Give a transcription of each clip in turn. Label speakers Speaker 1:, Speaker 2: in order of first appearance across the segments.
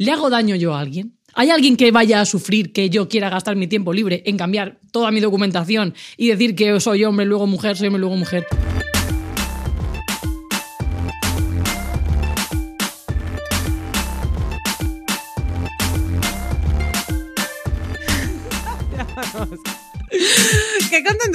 Speaker 1: ¿Le hago daño yo a alguien? ¿Hay alguien que vaya a sufrir que yo quiera gastar mi tiempo libre en cambiar toda mi documentación y decir que soy hombre, luego mujer, soy hombre, luego mujer?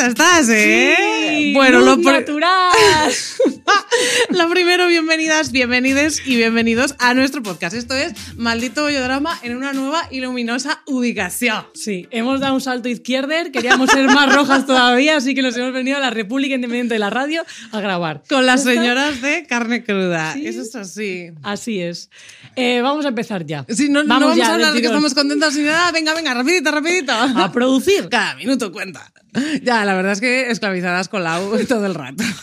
Speaker 2: Contenta estás, ¿eh?
Speaker 1: Sí,
Speaker 2: bueno, lo,
Speaker 1: natural.
Speaker 2: lo primero, bienvenidas, bienvenides y bienvenidos a nuestro podcast. Esto es Maldito Bollodrama en una nueva y luminosa ubicación.
Speaker 1: Sí, hemos dado un salto izquierder, queríamos ser más rojas todavía, así que nos hemos venido a la República Independiente de la Radio a grabar.
Speaker 2: Con las señoras de carne cruda.
Speaker 1: Sí.
Speaker 2: Eso es así.
Speaker 1: Así es. Eh, vamos a empezar ya.
Speaker 2: Sí, no, no vamos
Speaker 1: ya,
Speaker 2: a hablar de que estamos contentos ni nada. Venga, venga, rapidito, rapidito.
Speaker 1: A producir.
Speaker 2: Cada minuto cuenta. Ya, la verdad es que esclavizadas con la U todo el rato.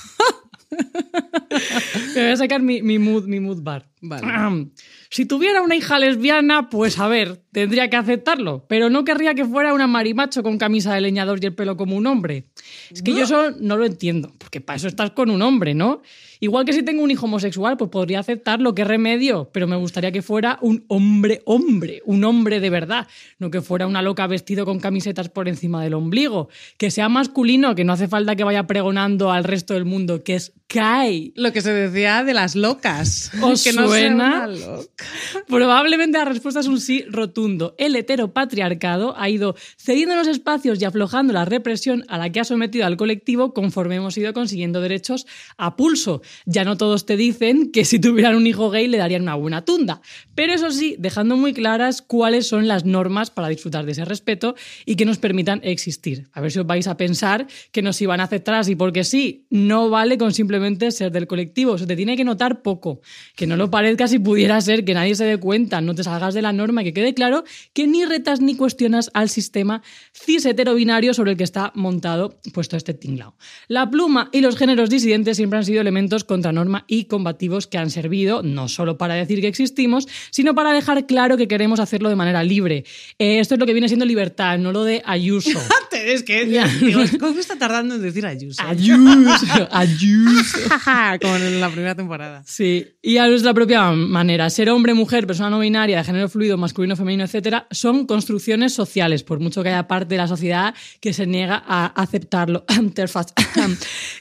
Speaker 1: Me voy a sacar mi, mi mood, mi mood bar.
Speaker 2: Vale.
Speaker 1: Si tuviera una hija lesbiana, pues a ver, tendría que aceptarlo, pero no querría que fuera una marimacho con camisa de leñador y el pelo como un hombre. Es que yo eso no lo entiendo, porque para eso estás con un hombre, ¿no? Igual que si tengo un hijo homosexual, pues podría aceptarlo, qué remedio, pero me gustaría que fuera un hombre hombre, un hombre de verdad, no que fuera una loca vestido con camisetas por encima del ombligo, que sea masculino, que no hace falta que vaya pregonando al resto del mundo que es Kai.
Speaker 2: Lo que se decía de las locas.
Speaker 1: ¿Os
Speaker 2: que no sea
Speaker 1: suena?
Speaker 2: una loca.
Speaker 1: Probablemente la respuesta es un sí rotundo. El heteropatriarcado ha ido cediendo los espacios y aflojando la represión a la que ha sometido al colectivo conforme hemos ido consiguiendo derechos a pulso. Ya no todos te dicen que si tuvieran un hijo gay le darían una buena tunda, pero eso sí, dejando muy claras cuáles son las normas para disfrutar de ese respeto y que nos permitan existir. A ver si os vais a pensar que nos iban a aceptar así porque sí, no vale con simplemente ser del colectivo, se te tiene que notar poco, que no lo parezca si pudiera ser que nadie se dé cuenta, no te salgas de la norma, que quede claro que ni retas ni cuestionas al sistema cis heterobinario sobre el que está montado puesto este tinglao. La pluma y los géneros disidentes siempre han sido elementos contra norma y combativos que han servido no solo para decir que existimos, sino para dejar claro que queremos hacerlo de manera libre. Eh, esto es lo que viene siendo libertad, no lo de Ayuso.
Speaker 2: Es que, digo, ¿cómo está tardando en decir Ayuso?
Speaker 1: Ayuso, Ayuso.
Speaker 2: Como en la primera temporada.
Speaker 1: Sí, y a nuestra propia manera. Ser hombre, mujer, persona no binaria, de género fluido, masculino, femenino, etcétera, son construcciones sociales, por mucho que haya parte de la sociedad que se niega a aceptarlo. Interfaz.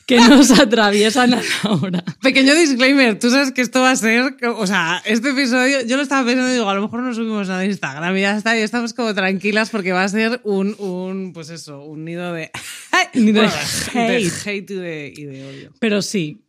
Speaker 1: que nos atraviesan a la hora.
Speaker 2: Pequeño disclaimer, tú sabes que esto va a ser, o sea, este episodio, yo lo estaba pensando y digo, a lo mejor no subimos nada a Instagram y ya está, y estamos como tranquilas porque va a ser un, un pues eso, un nido de,
Speaker 1: Nido de hate.
Speaker 2: de hate y de, y de odio.
Speaker 1: Pero sí,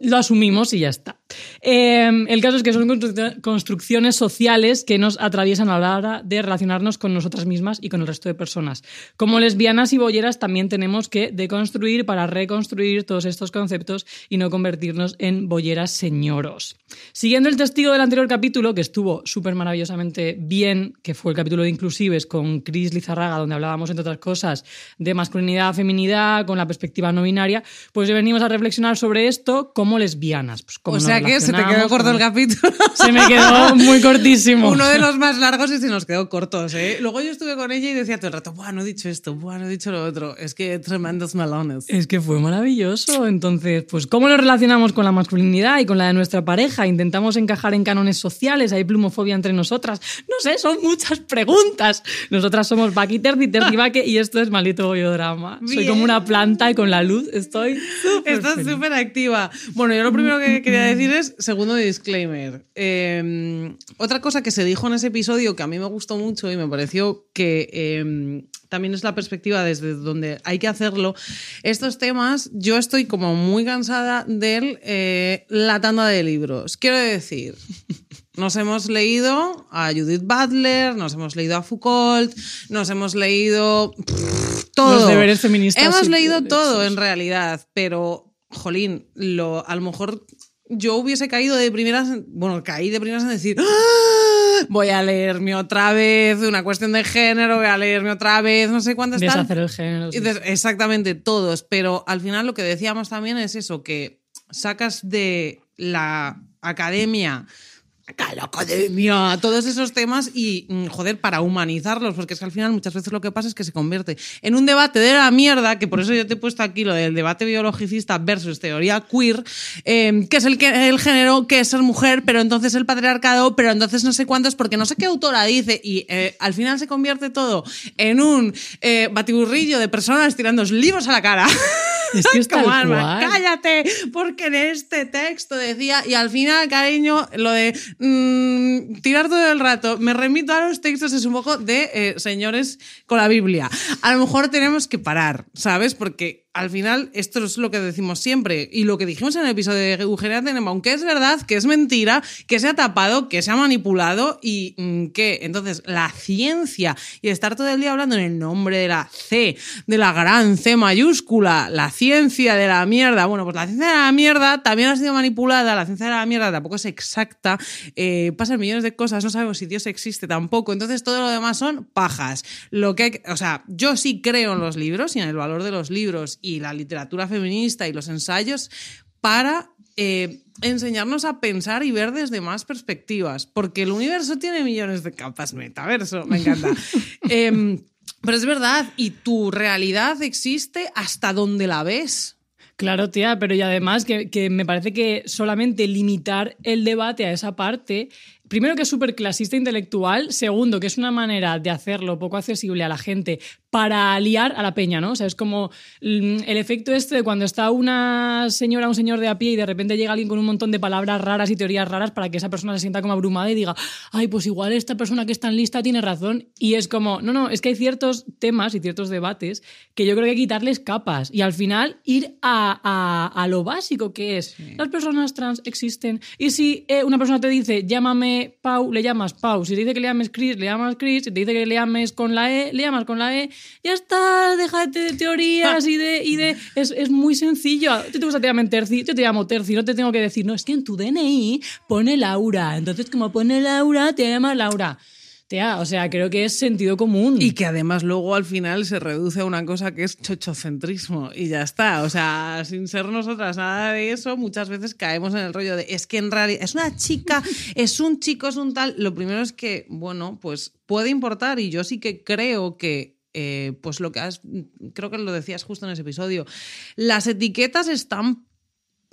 Speaker 1: lo asumimos y ya está. Eh, el caso es que son construc- construcciones sociales que nos atraviesan a la hora de relacionarnos con nosotras mismas y con el resto de personas. Como lesbianas y bolleras también tenemos que deconstruir para reconstruir todos estos conceptos y no convertirnos en bolleras señoros. Siguiendo el testigo del anterior capítulo, que estuvo súper maravillosamente bien, que fue el capítulo de Inclusives con Cris Lizarraga, donde hablábamos, entre otras cosas, de masculinidad, feminidad, con la perspectiva no binaria, pues venimos a reflexionar sobre esto como lesbianas. Pues,
Speaker 2: O sea que se te quedó corto el capítulo.
Speaker 1: Se me quedó muy cortísimo.
Speaker 2: Uno de los más largos y se nos quedó cortos, ¿eh? Luego yo estuve con ella y decía todo el rato, Buah, no he dicho esto, Buah, no he dicho lo otro. Es que tremendos melones.
Speaker 1: Es que fue maravilloso. Entonces, pues, ¿cómo nos relacionamos con la masculinidad y con la de nuestra pareja? ¿Intentamos encajar en cánones sociales? ¿Hay plumofobia entre nosotras? No sé, son muchas preguntas. Nosotras somos Baki Terzi, Terzi Baque, y esto es maldito bollodrama. Soy
Speaker 2: Bien.
Speaker 1: como una planta y con la luz estoy
Speaker 2: Estás súper activa. Bueno, yo lo primero que quería decir segundo disclaimer. eh, otra cosa que se dijo en ese episodio que a mí me gustó mucho y me pareció que eh, también es la perspectiva desde donde hay que hacerlo. Estos temas, yo estoy como muy cansada de eh, la tanda de libros. Quiero decir, nos hemos leído a Judith Butler, nos hemos leído a Foucault, nos hemos leído pff, todo.
Speaker 1: Los deberes feministas
Speaker 2: Hemos leído todo en realidad, pero, jolín, lo, a lo mejor yo hubiese caído de primeras, en- bueno, caí de primeras en decir, "Ah, voy a leerme otra vez una cuestión de género, voy a leerme otra vez, no sé cuántas.
Speaker 1: Deshacer el género. sí.
Speaker 2: Exactamente, todos. Pero al final lo que decíamos también es eso, que sacas de la academia la academia, todos esos temas y, mm, joder, para humanizarlos, porque es que al final muchas veces lo que pasa es que se convierte en un debate de la mierda, que por eso yo te he puesto aquí lo del debate biologicista versus teoría queer, eh, que es el, que, el género, que es ser mujer, pero entonces el patriarcado, pero entonces no sé cuántos, porque no sé qué autora dice, y eh, al final se convierte todo en un eh, batiburrillo de personas tirando libros a la cara.
Speaker 1: Es que es
Speaker 2: Como Alma, cállate, porque en este texto decía, y al final, cariño, lo de mm, tirar todo el rato, me remito a los textos, es un poco de eh, señores con la Biblia. A lo mejor tenemos que parar, ¿sabes? Porque al final esto es lo que decimos siempre y lo que dijimos en el episodio de Eugenia Tenenbaum, que es verdad, que es mentira, que se ha tapado, que se ha manipulado y mm, que entonces la ciencia y estar todo el día hablando en el nombre de la C, de la gran C mayúscula, la ciencia de la mierda, bueno, pues la ciencia de la mierda también ha sido manipulada, la ciencia de la mierda tampoco es exacta, eh, pasan millones de cosas, no sabemos si Dios existe tampoco, entonces todo lo demás son pajas. Lo que, o sea, yo sí creo en los libros y en el valor de los libros y la literatura feminista y los ensayos para eh, enseñarnos a pensar y ver desde más perspectivas, porque el universo tiene millones de capas, metaverso, me encanta. Em, pero es verdad, y tu realidad existe hasta donde la ves.
Speaker 1: Claro, tía, pero y además que, que me parece que solamente limitar el debate a esa parte, primero que es súper clasista intelectual, segundo que es una manera de hacerlo poco accesible a la gente para aliar a la peña, ¿no? O sea, es como mm, el efecto este de cuando está una señora, un señor de a pie y de repente llega alguien con un montón de palabras raras y teorías raras para que esa persona se sienta como abrumada y diga, ay, pues igual esta persona que es tan lista tiene razón. Y es como, no, no, es que hay ciertos temas y ciertos debates que yo creo que hay que quitarles capas y al final ir a, a- a lo básico que es, las personas trans existen. Y si eh, una persona te dice, llámame Pau, le llamas Pau. Si te dice que le llames Chris, le llamas Chris. Si te dice que le llames con la E, le llamas con la E. Ya está, déjate de teorías y de... Y es, es muy sencillo. Te gusta te Terci, yo te llamo Terci, no te tengo que decir, no, es que en tu DNI pone Laura. Entonces, como pone Laura, te llamas Laura. O sea, creo que es sentido común.
Speaker 2: Y que además luego al final se reduce a una cosa que es chochocentrismo y ya está. O sea, sin ser nosotras nada de eso, muchas veces caemos en el rollo de es que en realidad es una chica, es un chico, es un tal. Lo primero es que, bueno, pues puede importar y yo sí que creo que eh, pues lo que has, creo que lo decías justo en ese episodio, las etiquetas están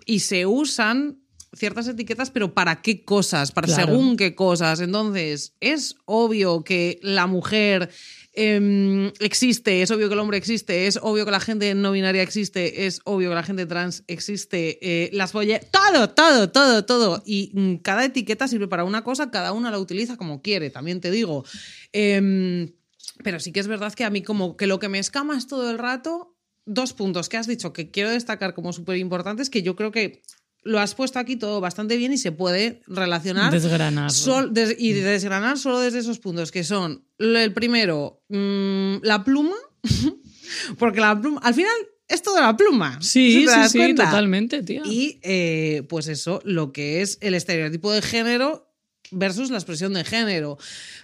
Speaker 2: y se usan ciertas etiquetas, pero ¿para qué cosas? Para
Speaker 1: Claro.
Speaker 2: según qué cosas. Entonces, es obvio que la mujer em, existe, es obvio que el hombre existe, es obvio que la gente no binaria existe, es obvio que la gente trans existe, eh, las bolle... Todo, todo, todo, todo. Y mm, cada etiqueta sirve para una cosa, cada una la utiliza como quiere, también te digo. Em, pero sí que es verdad que a mí como que lo que me escama es todo el rato, dos puntos que has dicho que quiero destacar como súper importantes, que yo creo que lo has puesto aquí todo bastante bien y se puede relacionar
Speaker 1: Desgranar.
Speaker 2: sol- des- y desgranar solo desde esos puntos, que son el primero, mm, la pluma, porque la pluma, al final es toda la pluma.
Speaker 1: Sí, sí, sí, totalmente, tía.
Speaker 2: Y eh, pues eso, lo que es el estereotipo de género versus la expresión de género.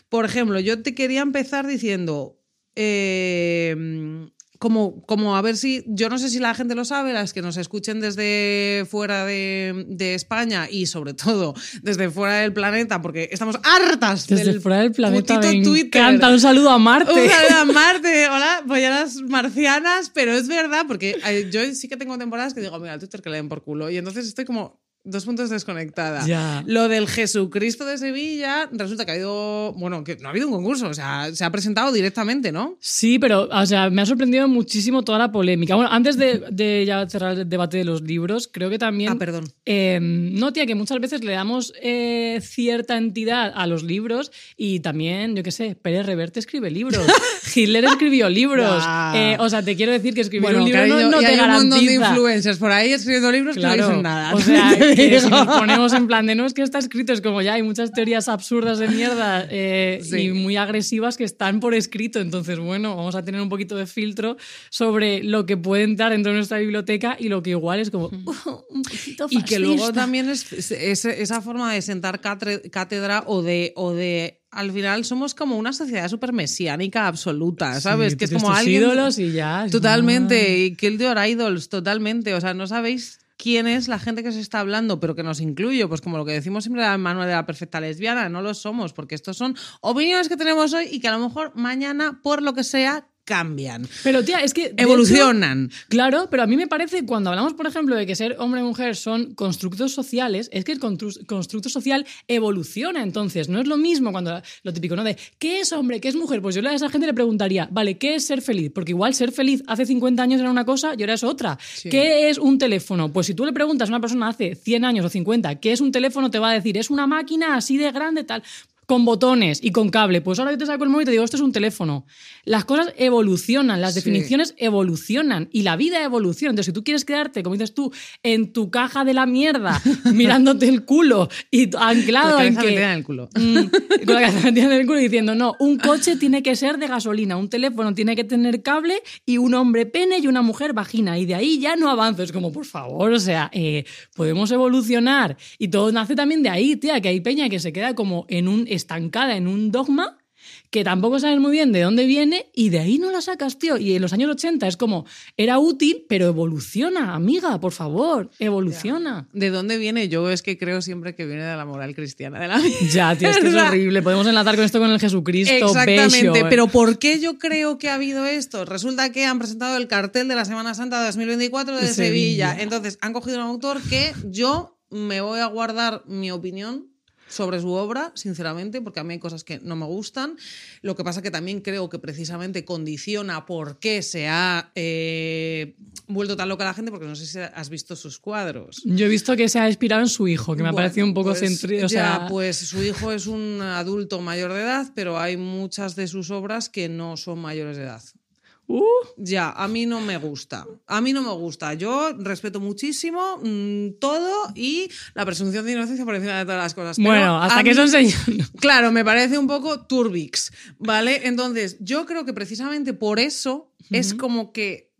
Speaker 2: Por ejemplo, yo te quería empezar diciendo, eh, como, como a ver si, yo no sé si la gente lo sabe, las que nos escuchen desde fuera de, de España y sobre todo desde fuera del planeta, porque estamos hartas
Speaker 1: Desde
Speaker 2: del
Speaker 1: fuera del planeta me
Speaker 2: Twitter.
Speaker 1: encanta. Un saludo a Marte.
Speaker 2: Un saludo a Marte, hola, polleras marcianas, pero es verdad, porque eh, yo sí que tengo temporadas que digo, mira, el Twitter que le den por culo, y entonces estoy como dos puntos desconectada.
Speaker 1: Ya.
Speaker 2: Lo del Jesucristo de Sevilla, resulta que ha habido, bueno, que no ha habido un concurso, o sea, se ha presentado directamente, ¿no?
Speaker 1: Sí, pero o sea, me ha sorprendido muchísimo toda la polémica. Bueno, antes de, de ya cerrar el debate de los libros, creo que también...
Speaker 2: Ah, perdón.
Speaker 1: Eh, no, tía, que muchas veces le damos eh, cierta entidad a los libros y también, yo qué sé, Pérez Reverte escribe libros, Hitler escribió libros. Eh, o sea, te quiero decir que escribir
Speaker 2: Bueno,
Speaker 1: un libro no, no
Speaker 2: y
Speaker 1: te
Speaker 2: hay un montón de influencers por ahí escribiendo libros que no dicen nada.
Speaker 1: o sea, Si nos ponemos en plan de no es que está escrito, es como ya hay muchas teorías absurdas de mierda eh,
Speaker 2: Sí.
Speaker 1: y muy agresivas que están por escrito. Entonces, bueno, vamos a tener un poquito de filtro sobre lo que puede entrar dentro de nuestra biblioteca y lo que igual es como "Uh, un poquito
Speaker 2: Y que luego
Speaker 1: fascista".
Speaker 2: también es, es- es- esa forma de sentar cátedra o de, o de. Al final somos como una sociedad súper mesiánica absoluta, ¿sabes?
Speaker 1: Sí,
Speaker 2: que es como alguien.
Speaker 1: ídolos y ya.
Speaker 2: Totalmente. Y Kill Your Idols, totalmente. O sea, no sabéis quién es la gente que se está hablando, pero que nos incluye, pues como lo que decimos siempre el manual de la perfecta lesbiana, no lo somos, porque estos son opiniones que tenemos hoy y que a lo mejor mañana, por lo que sea, cambian.
Speaker 1: Pero tía, es que...
Speaker 2: Evolucionan.
Speaker 1: hecho, claro, pero a mí me parece, cuando hablamos, por ejemplo, de que ser hombre y mujer son constructos sociales, es que el constru- constructo social evoluciona. Entonces, no es lo mismo cuando lo típico, ¿no? De ¿qué es hombre? ¿Qué es mujer? Pues yo a esa gente le preguntaría, vale, ¿qué es ser feliz? Porque igual ser feliz hace 50 años era una cosa y ahora es otra. ¿Qué es un teléfono? Pues si tú le preguntas a una persona hace 100 años o 50, ¿qué es un teléfono? Te va a decir, es una máquina así de grande, tal con botones y con cable. Pues ahora yo te saco el móvil y te digo, esto es un teléfono. Las cosas evolucionan, las
Speaker 2: Sí.
Speaker 1: definiciones evolucionan y la vida evoluciona. Entonces, si tú quieres quedarte, como dices tú, en tu caja de la mierda, mirándote el culo y anclado
Speaker 2: La
Speaker 1: en
Speaker 2: cabeza
Speaker 1: que...
Speaker 2: en el culo.
Speaker 1: Mm, con la cabeza metida en el culo diciendo, no, un coche tiene que ser de gasolina, un teléfono tiene que tener cable y un hombre pene y una mujer vagina. Y de ahí ya no avances. Como, por favor, o sea, eh, podemos evolucionar. Y todo nace también de ahí, tía, que hay peña que se queda como en un estancada en un dogma que tampoco sabes muy bien de dónde viene y de ahí no la sacas, tío. Y en los años 80 es como, era útil, pero evoluciona, amiga, por favor, evoluciona.
Speaker 2: ¿De dónde viene? Yo es que creo siempre que viene de la moral cristiana de la vida.
Speaker 1: Ya, tío, es que es horrible. Podemos enlatar con esto con el Jesucristo.
Speaker 2: Exactamente,
Speaker 1: bello, eh.
Speaker 2: pero ¿por qué yo creo que ha habido esto? Resulta que han presentado el cartel de la Semana Santa de 2024 de,
Speaker 1: De
Speaker 2: Sevilla.
Speaker 1: Sevilla.
Speaker 2: Entonces, han cogido un autor que yo me voy a guardar mi opinión sobre su obra, sinceramente, porque a mí hay cosas que no me gustan. Lo que pasa que también creo que precisamente condiciona por qué se ha eh, vuelto tan loca la gente, porque no sé si has visto sus cuadros.
Speaker 1: Yo he visto que se ha inspirado en su hijo, que me ha parecido un poco
Speaker 2: pues, ya,
Speaker 1: sea,
Speaker 2: pues su hijo es un adulto mayor de edad, pero hay muchas de sus obras que no son mayores de edad.
Speaker 1: Uh,
Speaker 2: Ya, a mí no me gusta. A mí no me gusta. Yo respeto muchísimo mm, todo y la presunción de inocencia por encima de todas las cosas. Pero
Speaker 1: bueno, hasta que
Speaker 2: mí-
Speaker 1: son señores.
Speaker 2: Claro, me parece un poco turbix, ¿vale? Entonces, yo creo que precisamente por eso es como que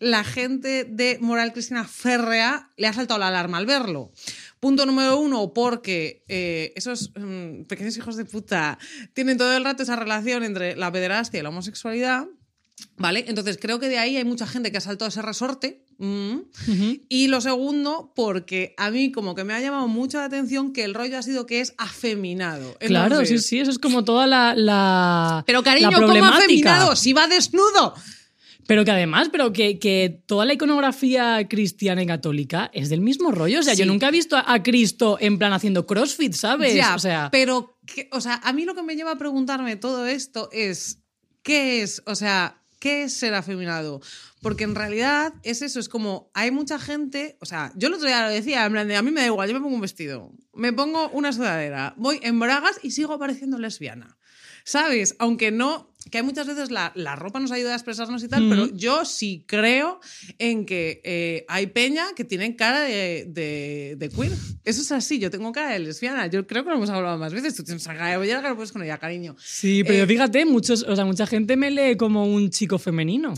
Speaker 2: la gente de moral cristiana férrea le ha saltado la alarma al verlo. Punto número uno, porque eh, esos mm, pequeños hijos de puta tienen todo el rato esa relación entre la pederastia y la homosexualidad. ¿Vale? Entonces creo que de ahí hay mucha gente que ha saltado ese resorte. mm. Y lo segundo, porque a mí como que me ha llamado mucho la atención que el rollo ha sido que es afeminado.
Speaker 1: Claro, sí, sí, eso es como toda la, la
Speaker 2: Pero cariño,
Speaker 1: la
Speaker 2: ¿cómo afeminado? Si va desnudo.
Speaker 1: Pero que además, pero que, que toda la iconografía cristiana y católica es del mismo rollo. O sea, yo nunca he visto a, a Cristo en plan haciendo crossfit, ¿sabes?
Speaker 2: Ya,
Speaker 1: o sea,
Speaker 2: pero, que- o sea, a mí lo que me lleva a preguntarme todo esto es, ¿qué es? O sea, ¿qué es ser afeminado? Porque en realidad es eso, es como, hay mucha gente, o sea, yo el otro día lo decía, en plan de, a mí me da igual, yo me pongo un vestido, me pongo una sudadera, voy en bragas y sigo pareciendo lesbiana. ¿Sabes? Aunque no, que hay muchas veces la, la ropa nos ayuda a expresarnos y tal, pero yo sí creo en que eh, hay peña que tienen cara de, de, de queer. Eso es así, yo tengo cara de lesbiana. Yo creo que lo hemos hablado más veces. Tú tienes cara de bollera, que puedes con ella, cariño.
Speaker 1: sí, pero
Speaker 2: eh,
Speaker 1: fíjate, muchos, o sea, mucha gente me lee como un chico femenino.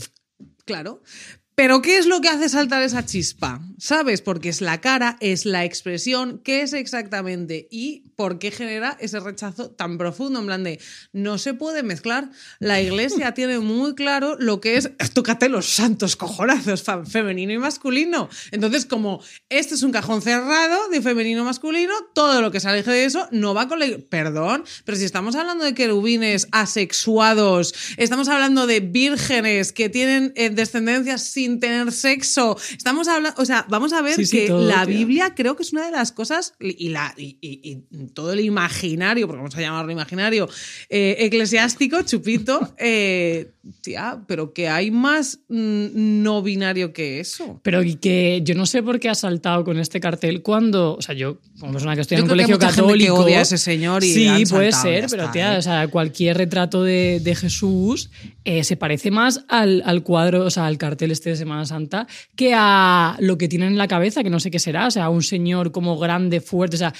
Speaker 2: Claro. Pero ¿qué es lo que hace saltar esa chispa? ¿Sabes? Porque es la cara, es la expresión, ¿qué es exactamente? Y por qué genera ese rechazo tan profundo, en plan de, no se puede mezclar. La iglesia tiene muy claro lo que es, tócate los santos cojonazos, femenino y masculino. Entonces, como este es un cajón cerrado de femenino masculino, todo lo que se aleje de eso no va con la... Perdón, pero si estamos hablando de querubines asexuados, estamos hablando de vírgenes que tienen eh, descendencia sin tener sexo, estamos hablando, o sea, vamos a ver
Speaker 1: Sí, sí,
Speaker 2: que
Speaker 1: todo,
Speaker 2: la. Biblia creo que es una de las cosas y, la, y, y- y todo el imaginario, porque vamos a llamarlo imaginario, eh, eclesiástico, chupito, eh, tía, pero que hay más mm, no binario que eso.
Speaker 1: Pero y que yo no sé por qué ha saltado con este cartel cuando, o sea, yo como persona que estoy en un
Speaker 2: que
Speaker 1: colegio
Speaker 2: que
Speaker 1: católico,
Speaker 2: odia a ese señor y
Speaker 1: sí puede
Speaker 2: saltado,
Speaker 1: ser, pero
Speaker 2: está,
Speaker 1: tía,
Speaker 2: ¿eh?
Speaker 1: o sea, cualquier retrato de, de Jesús se parece más al, al cuadro, o sea, al cartel este de Semana Santa que a lo que tienen en la cabeza, que no sé qué será, o sea, un señor como grande, fuerte, o sea,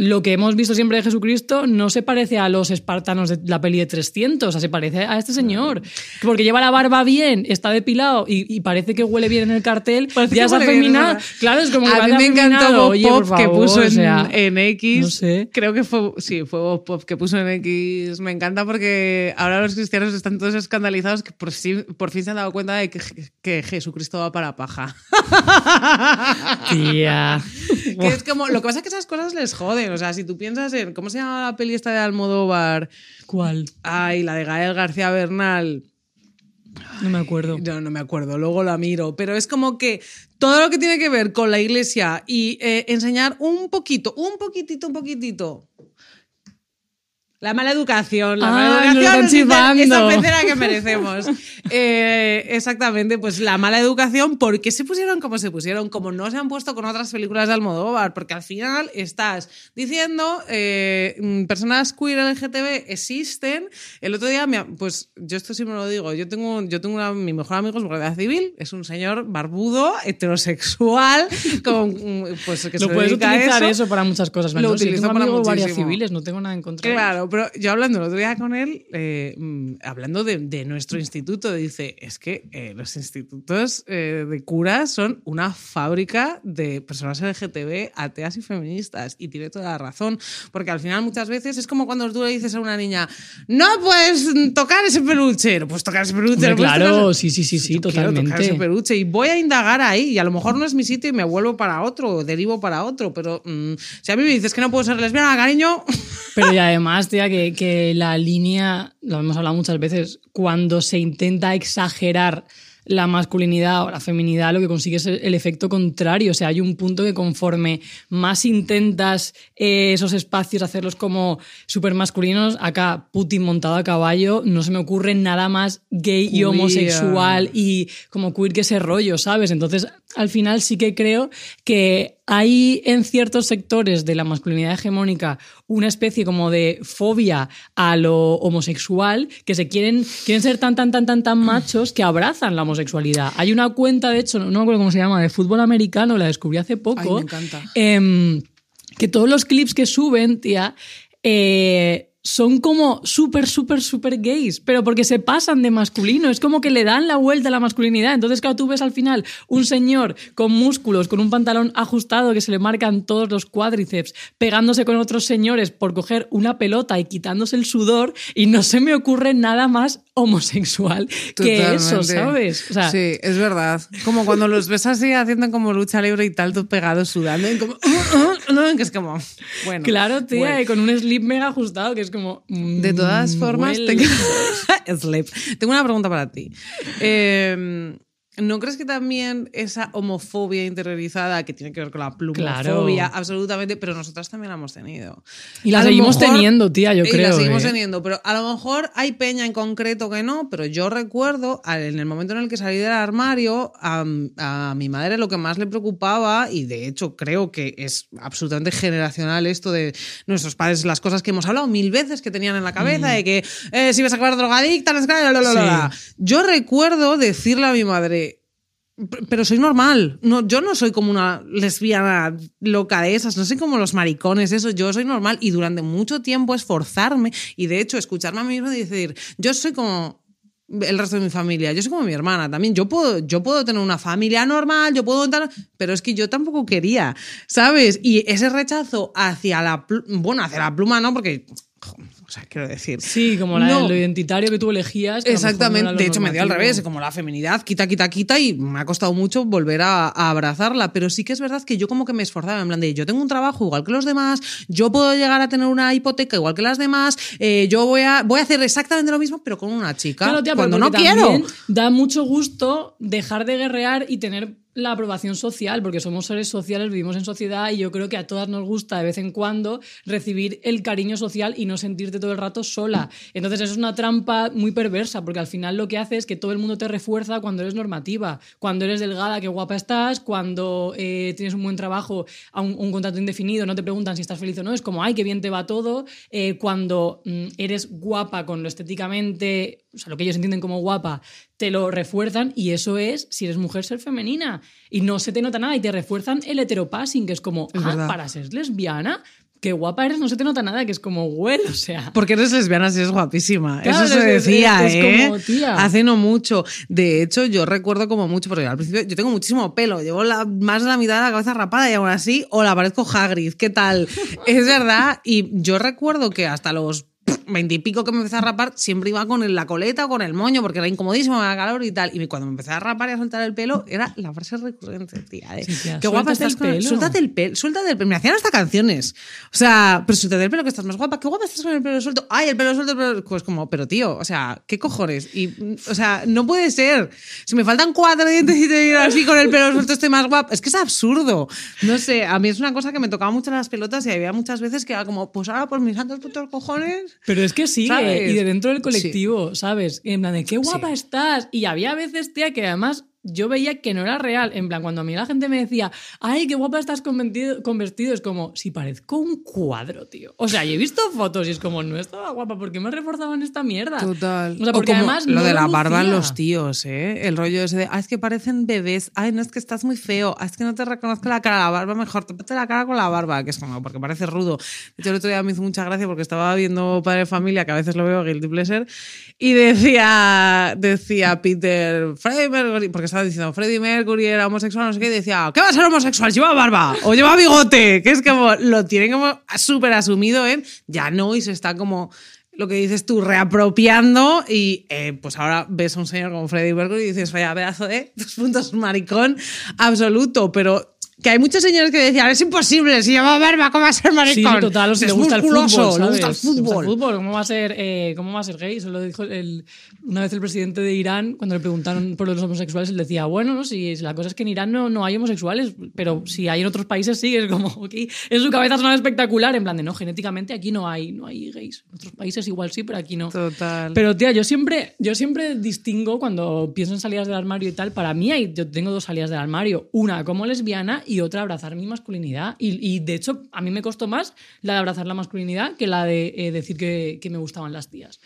Speaker 1: lo que hemos visto siempre de Jesucristo no se parece a los espartanos de la peli de 300, o sea, se parece a este señor. Porque lleva la barba bien, está depilado y, parece que huele bien en el cartel, ya se afeminado. Claro, es como
Speaker 2: A mí me encantó Bob Pop que puso en, X.
Speaker 1: No sé.
Speaker 2: Creo que fue, sí, fue Bob Pop que puso en X. Me encanta porque ahora los cristianos están todos escandalizados que por, por fin se han dado cuenta de que, que Jesucristo va para paja.
Speaker 1: Tía.
Speaker 2: que es como, lo que pasa es que esas cosas les joden. O sea, si tú piensas en. ¿Cómo se llama la peli esta de Almodóvar?
Speaker 1: ¿Cuál?
Speaker 2: Ay, la de Gael García Bernal.
Speaker 1: No me acuerdo.
Speaker 2: No, no me acuerdo, luego la miro. Pero es como que todo lo que tiene que ver con la iglesia y eh, enseñar un poquito, un poquitito, un poquitito la mala educación, la mala educación esa pecera que merecemos. Eh, exactamente, pues la mala educación, ¿por qué se pusieron como se pusieron? Como no se han puesto con otras películas de Almodóvar, porque al final estás diciendo eh, mm, personas queer LGTB existen. El otro día, pues yo esto sí me lo digo, yo tengo, yo tengo una, mi mejor amigo es guardia civil, es un señor barbudo, heterosexual, con, mm, pues que
Speaker 1: lo
Speaker 2: se
Speaker 1: puedes
Speaker 2: utilizar
Speaker 1: eso. para muchas cosas.
Speaker 2: Lo utilizo para
Speaker 1: guardias civiles, no tengo nada en contra.
Speaker 2: Claro, pero yo hablando el otro día con él, eh, mm, hablando de, nuestro instituto, dice, es que eh, los institutos eh, de curas son una fábrica de personas LGTB, ateas y feministas. Y tiene toda la razón, porque al final muchas veces es como cuando tú le dices a una niña, no puedes tocar ese peluche, no puedes tocar ese peluche.
Speaker 1: claro, sí, sí, sí, sí, totalmente.
Speaker 2: Tocar ese peluche y voy a indagar ahí y a lo mejor no es mi sitio y me vuelvo para otro, derivo para otro, pero mm, si a mí me dices que no puedo ser lesbiana, cariño...
Speaker 1: Pero y además, que, la línea, lo hemos hablado muchas veces, cuando se intenta exagerar la masculinidad o la feminidad, lo que consigue es el efecto contrario. O sea, hay un punto que conforme más intentas eh, esos espacios hacerlos como súper masculinos, acá Putin montado a caballo, no se me ocurre nada más gay y homosexual y como queer que ese rollo, ¿sabes? Entonces, al final sí que creo que hay en ciertos sectores de la masculinidad hegemónica una especie como de fobia a lo homosexual que se quieren, quieren ser tan, tan, tan, tan, tan machos que abrazan la homosexualidad. Hay una cuenta, de hecho, no me acuerdo cómo se llama, de fútbol americano, la descubrí hace poco.
Speaker 2: me encanta.
Speaker 1: Em, que todos los clips que suben, tía, eh, son como súper, súper, súper gays, pero porque se pasan de masculino, es como que le dan la vuelta a la masculinidad. Entonces, claro, tú ves al final un señor con músculos, con un pantalón ajustado que se le marcan todos los cuádriceps, pegándose con otros señores por coger una pelota y quitándose el sudor, y no se me ocurre nada más homosexual que eso, ¿sabes?
Speaker 2: sí, es verdad. Como cuando los ves así haciendo como lucha libre y tal, tú pegado sudando, y como, que es como, bueno.
Speaker 1: Claro, tía, y con un slip mega ajustado, que es como...
Speaker 2: de todas mm, formas, tengo... tengo una pregunta para ti. Eh, ¿No crees que también esa homofobia interiorizada que tiene que ver con la plumofobia, absolutamente, pero nosotras también la hemos tenido?
Speaker 1: Y la seguimos teniendo, tía, yo creo.
Speaker 2: Y la seguimos
Speaker 1: ¿eh?
Speaker 2: teniendo, pero a lo mejor hay peña en concreto que no, pero yo recuerdo en el momento en el que salí del armario, a, a mi madre lo que más le preocupaba, y de hecho creo que es absolutamente generacional esto de nuestros padres, las cosas que hemos hablado mil veces que tenían en la cabeza, mm. de que eh, si vas a acabar drogadicta, no Yo recuerdo decirle a mi madre, pero soy normal. No, yo no soy como una lesbiana loca de esas, no soy como los maricones, eso. Yo soy normal y durante mucho tiempo esforzarme y de hecho escucharme a mí misma decir, yo soy como el resto de mi familia, yo soy como mi hermana también. Yo puedo, yo puedo tener una familia normal, yo puedo pero es que yo tampoco quería, ¿sabes? Y ese rechazo hacia la, bueno, hacia la pluma, ¿no? Porque o sea, quiero decir.
Speaker 1: Sí, como lo identitario que tú elegías.
Speaker 2: Exactamente. de hecho, me dio al revés, como la feminidad, quita, quita, quita, y me ha costado mucho volver a, abrazarla. Pero sí que es verdad que yo como que me esforzaba, en plan de yo tengo un trabajo igual que los demás, yo puedo llegar a tener una hipoteca igual que las demás, eh, yo voy a, voy a hacer exactamente lo mismo, pero con una chica. cuando no quiero.
Speaker 1: Da mucho gusto dejar de guerrear y tener la aprobación social, porque somos seres sociales, vivimos en sociedad y yo creo que a todas nos gusta de vez en cuando recibir el cariño social y no sentirte todo el rato sola. Entonces eso es una trampa muy perversa, porque al final lo que hace es que todo el mundo te refuerza cuando eres normativa, cuando eres delgada, qué guapa estás, cuando eh, tienes un buen trabajo, a un, contrato indefinido, no te preguntan si estás feliz o no, es como, ay, qué bien te va todo, eh, cuando mm, eres guapa con lo estéticamente, o sea, lo que ellos entienden como guapa, te lo refuerzan y eso es, si eres mujer, ser femenina. Y no se te nota nada y te refuerzan el heteropassing, que es como, ah, para ser lesbiana, qué guapa eres, no se te nota nada, que es como, güey, o sea.
Speaker 2: Porque eres lesbiana y es guapísima.
Speaker 1: Claro,
Speaker 2: Eso se
Speaker 1: es-
Speaker 2: decía,
Speaker 1: es
Speaker 2: ¿eh?
Speaker 1: como, tía.
Speaker 2: Hace no mucho. De hecho, yo recuerdo como mucho, porque al principio yo tengo muchísimo pelo, llevo la, más de la mitad de la cabeza rapada y aún así, hola, parezco Hagrid, ¿qué tal? es verdad. Y yo recuerdo que hasta los veintipico que me empecé a rapar, siempre iba con la coleta o con el moño, porque era incomodísimo, me daba calor y tal. Y cuando me empecé a rapar y a soltar el pelo, era la frase recurrente, tía. de,
Speaker 1: Sí, tía,
Speaker 2: Qué guapa estás
Speaker 1: el pelo".
Speaker 2: Suéltate el pelo, suéltate el pelo. Me hacían hasta canciones. O sea, pero suéltate el pelo, que estás más guapa. Qué guapa estás con el pelo suelto. Ay, el pelo suelto, el pelo... Pues como, pero tío, o sea, ¿qué cojones? Y, o sea, no puede ser. Si me faltan cuatro dientes y te digo así con el pelo suelto estoy más guapa. Es que es absurdo. No sé, a mí es una cosa que me tocaba mucho las pelotas y había muchas veces que era como, pues ahora por mis santos putos cojones.
Speaker 1: Pero es que sigue,
Speaker 2: ¿Sabes?
Speaker 1: y de dentro del colectivo, ¿sabes? En plan de qué guapa
Speaker 2: Sí.
Speaker 1: estás. Y había veces, tía, que además yo veía que no era real. En plan, cuando a mí la gente me decía, ay, qué guapa estás con vestido, con vestido", es como, si parezco un cuadro, tío. O sea, yo he visto fotos y es como, no estaba guapa, ¿por qué me reforzaban esta mierda?
Speaker 2: Total.
Speaker 1: O sea, porque
Speaker 2: como
Speaker 1: además
Speaker 2: lo
Speaker 1: no
Speaker 2: de la barba en los tíos, ¿eh? El rollo ese de, ah, es que parecen bebés, ay, no es que estás muy feo, es que no te reconozco la cara, la barba mejor, te la cara con la barba, que es como, porque parece rudo. De hecho, el otro día me hizo mucha gracia porque estaba viendo Padre Familia, que a veces lo veo Guilty Pleasure, y decía, decía Peter, Mercury, porque estaba diciendo, Freddie Mercury era homosexual, no sé qué, decía, ¿qué va a ser homosexual? Lleva barba o lleva bigote, que es como, lo tienen como súper asumido en, ya no, y se está como lo que dices tú, reapropiando y eh, pues ahora ves a un señor como Freddie Mercury y dices, vaya pedazo de dos puntos maricón absoluto, pero que hay muchos señores que decían, es imposible, si lleva barba, ¿cómo va a ser maricón?
Speaker 1: sí, total, o si
Speaker 2: es
Speaker 1: le gusta el fútbol, ¿sabes?
Speaker 2: le gusta el fútbol.
Speaker 1: ¿Cómo va a ser, eh, cómo va a ser gay? Eso lo dijo el- una vez el presidente de Irán, cuando le preguntaron por los homosexuales, él decía, bueno, no, si la cosa es que en Irán no, no hay homosexuales, pero si hay en otros países sí, es como, ok, en su cabeza suena espectacular, en plan de, no, genéticamente aquí no hay, no hay gays. En otros países igual sí, pero aquí no.
Speaker 2: Total.
Speaker 1: Pero tía, yo siempre, yo siempre distingo cuando pienso en salidas del armario y tal. Para mí hay, yo tengo dos salidas del armario. Una como lesbiana y otra abrazar mi masculinidad. Y, de hecho, a mí me costó más la de abrazar la masculinidad que la de eh, decir que, que me gustaban las tías.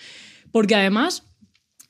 Speaker 1: Porque además,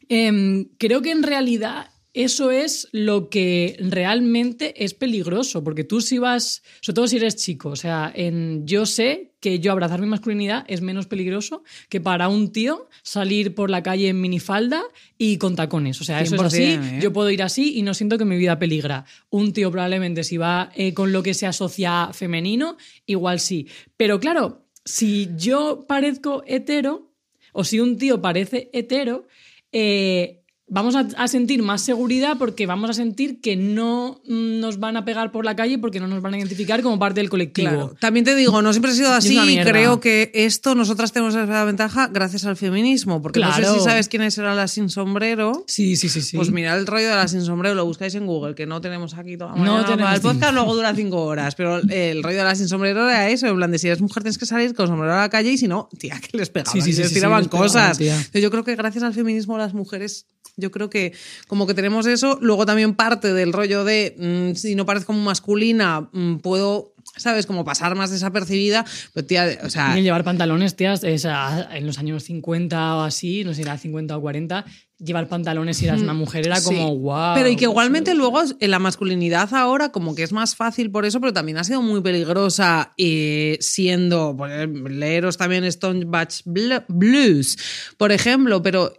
Speaker 1: em, creo que en realidad eso es lo que realmente es peligroso, porque tú si vas, sobre todo si eres chico, o sea, en, yo sé que yo abrazar mi masculinidad es menos peligroso que para un tío salir por la calle en minifalda y con tacones. O sea, eso es así,
Speaker 2: 100%, ¿eh?
Speaker 1: yo puedo ir así y no siento que mi vida peligra. Un tío probablemente si va eh, con lo que se asocia femenino, igual sí. Pero claro, si yo parezco hetero, o si un tío parece hetero, eh, vamos a, a sentir más seguridad porque vamos a sentir que no mm, nos van a pegar por la calle porque no nos van a identificar como parte del colectivo.
Speaker 2: Claro. También te digo, no siempre ha sido así y creo que esto nosotras tenemos esa ventaja gracias al feminismo, porque no
Speaker 1: Claro.
Speaker 2: sé si sabes quiénes eran las sin sombrero.
Speaker 1: Sí, sí, sí, sí.
Speaker 2: Pues mira el rollo de la sin sombrero, lo buscáis en Google, que no tenemos aquí toda la
Speaker 1: No
Speaker 2: mañana
Speaker 1: tenemos
Speaker 2: el podcast, luego dura cinco horas. Pero el rollo de la sin sombrero era eso, en plan de si eres mujer tienes que salir con sombrero a la calle y si no, tía, que les pegaban
Speaker 1: Sí, sí,
Speaker 2: y
Speaker 1: sí,
Speaker 2: les tiraban
Speaker 1: pegaban,
Speaker 2: cosas. Yo creo que gracias al feminismo las mujeres, yo creo que como que tenemos eso, luego también parte del rollo de mm, si no parezco muy masculina, mm, puedo, ¿sabes? Como pasar más desapercibida, pero tía, o sea...
Speaker 1: Y llevar pantalones, tías, es, ah, en los años 50 o así, no sé si era 50 o 40, llevar pantalones si eras una mujer era
Speaker 2: Sí.
Speaker 1: como wow.
Speaker 2: Pero y que igualmente luego en la masculinidad ahora como que es más fácil por eso, pero también ha sido muy peligrosa eh, siendo, pues, leeros también Stone Batch Bl- Blues, por ejemplo, pero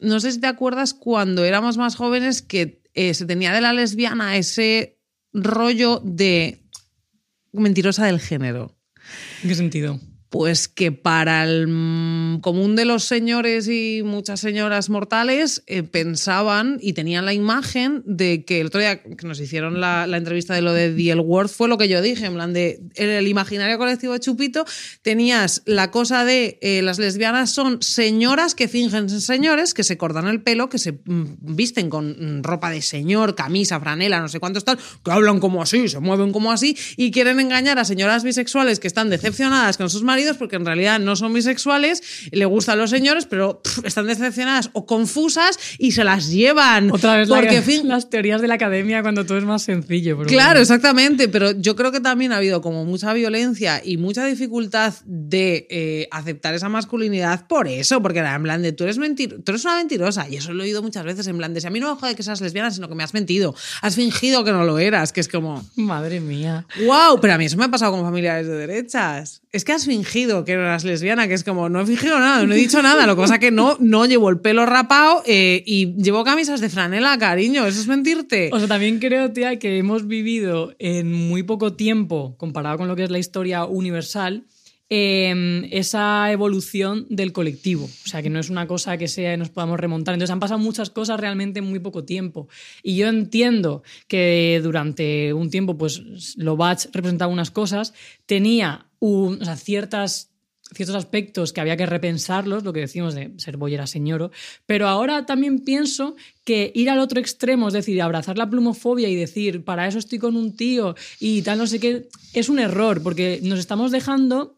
Speaker 2: no sé si te acuerdas cuando éramos más jóvenes que eh, se tenía de la lesbiana ese rollo de mentirosa del género.
Speaker 1: ¿En qué sentido?
Speaker 2: Pues que para el mm, común de los señores y muchas señoras mortales eh, pensaban y tenían la imagen de que el otro día que nos hicieron la, entrevista de lo de Word fue lo que yo dije, en plan de en el imaginario colectivo de Chupito tenías la cosa de eh, las lesbianas son señoras que fingen ser señores, que se cortan el pelo, que se mm, visten con mm, ropa de señor, camisa, franela, no sé cuántos tal, que hablan como así, se mueven como así y quieren engañar a señoras bisexuales que están decepcionadas con sus maridos maridos porque en realidad no son bisexuales, le gustan los señores, pero pff, están decepcionadas o confusas y se las llevan.
Speaker 1: Otra vez
Speaker 2: porque,
Speaker 1: la-
Speaker 2: fin,
Speaker 1: las teorías de la academia cuando todo es más sencillo. pero
Speaker 2: Claro,
Speaker 1: bueno.
Speaker 2: exactamente, pero yo creo que también ha habido como mucha violencia y mucha dificultad de eh, aceptar esa masculinidad por eso, porque era en plan de tú eres mentir, tú eres una mentirosa y eso lo he oído muchas veces en plan de si a mí no me jode que seas lesbiana, sino que me has mentido, has fingido que no lo eras, que es como
Speaker 1: Madre mía.
Speaker 2: wow, pero a mí eso me ha pasado con familiares de derechas. Es que has fingido que no eras lesbiana, que es como no he fingido nada, no he dicho nada, lo que pasa que no no llevo el pelo rapado eh, y llevo camisas de franela, cariño, eso es mentirte.
Speaker 1: O sea, también creo, tía, que hemos vivido en muy poco tiempo, comparado con lo que es la historia universal, em, esa evolución del colectivo. O sea, que no es una cosa que sea nos podamos remontar. Entonces han pasado muchas cosas realmente en muy poco tiempo. Y yo entiendo que durante un tiempo, pues, Lovach representaba unas cosas, tenía un- ciertas ciertos aspectos que había que repensarlos, lo que decimos de ser boyera señoro, pero ahora también pienso que ir al otro extremo, es decir, abrazar la plumofobia y decir, para eso estoy con un tío y tal, no sé qué, es un error, porque nos estamos dejando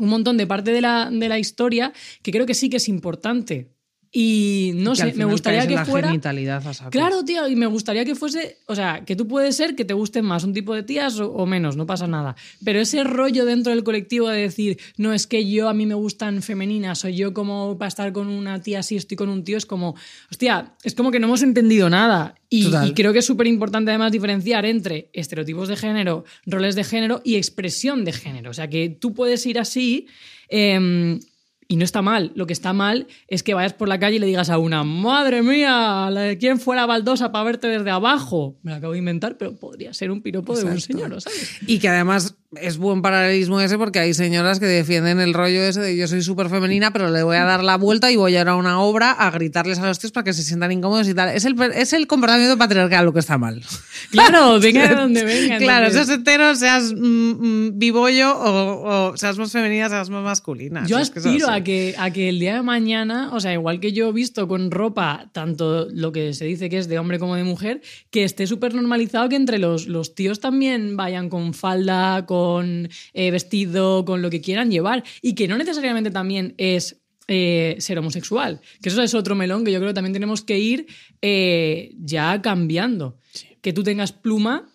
Speaker 1: un montón de parte de la, de la historia que creo que sí que es importante. Y no
Speaker 2: Que
Speaker 1: sé, me gustaría que
Speaker 2: la
Speaker 1: fuera...
Speaker 2: genitalidad a saco.
Speaker 1: Claro, tío, y me gustaría que fuese, o sea, que tú puedes ser que te gusten más un tipo de tías o, o menos, no pasa nada. Pero ese rollo dentro del colectivo de decir, no es que yo a mí me gustan femeninas o yo como para estar con una tía así estoy con un tío, es como, hostia, es como que no hemos entendido nada. Y creo que es súper importante además diferenciar entre estereotipos de género, roles de género y expresión de género. O sea, que tú puedes ir así. em, y no está mal. Lo que está mal es que vayas por la calle y le digas a una, madre mía, la de quién fue la baldosa para verte desde abajo. Me lo acabo de inventar, pero podría ser un piropo de un señor, ¿sabes?
Speaker 2: Y que además es buen paralelismo ese porque hay señoras que defienden el rollo ese de yo soy súper femenina, pero le voy a dar la vuelta y voy a ir a una obra a gritarles a los tíos para que se sientan incómodos y tal. Es el, es el comportamiento patriarcal lo que está mal.
Speaker 1: Claro, venga de donde venga.
Speaker 2: Claro, seas hetero, seas mm, mm, bibollo o, o seas más femenina, seas más masculina.
Speaker 1: Yo aspiro a que, a que el día de mañana, o sea, igual que yo he visto con ropa, tanto lo que se dice que es de hombre como de mujer, que esté súper normalizado que entre los, los tíos también vayan con falda, con eh, vestido, con lo que quieran llevar. Y que no necesariamente también es eh, ser homosexual. Que eso es otro melón que yo creo que también tenemos que ir eh, ya cambiando. Que tú tengas pluma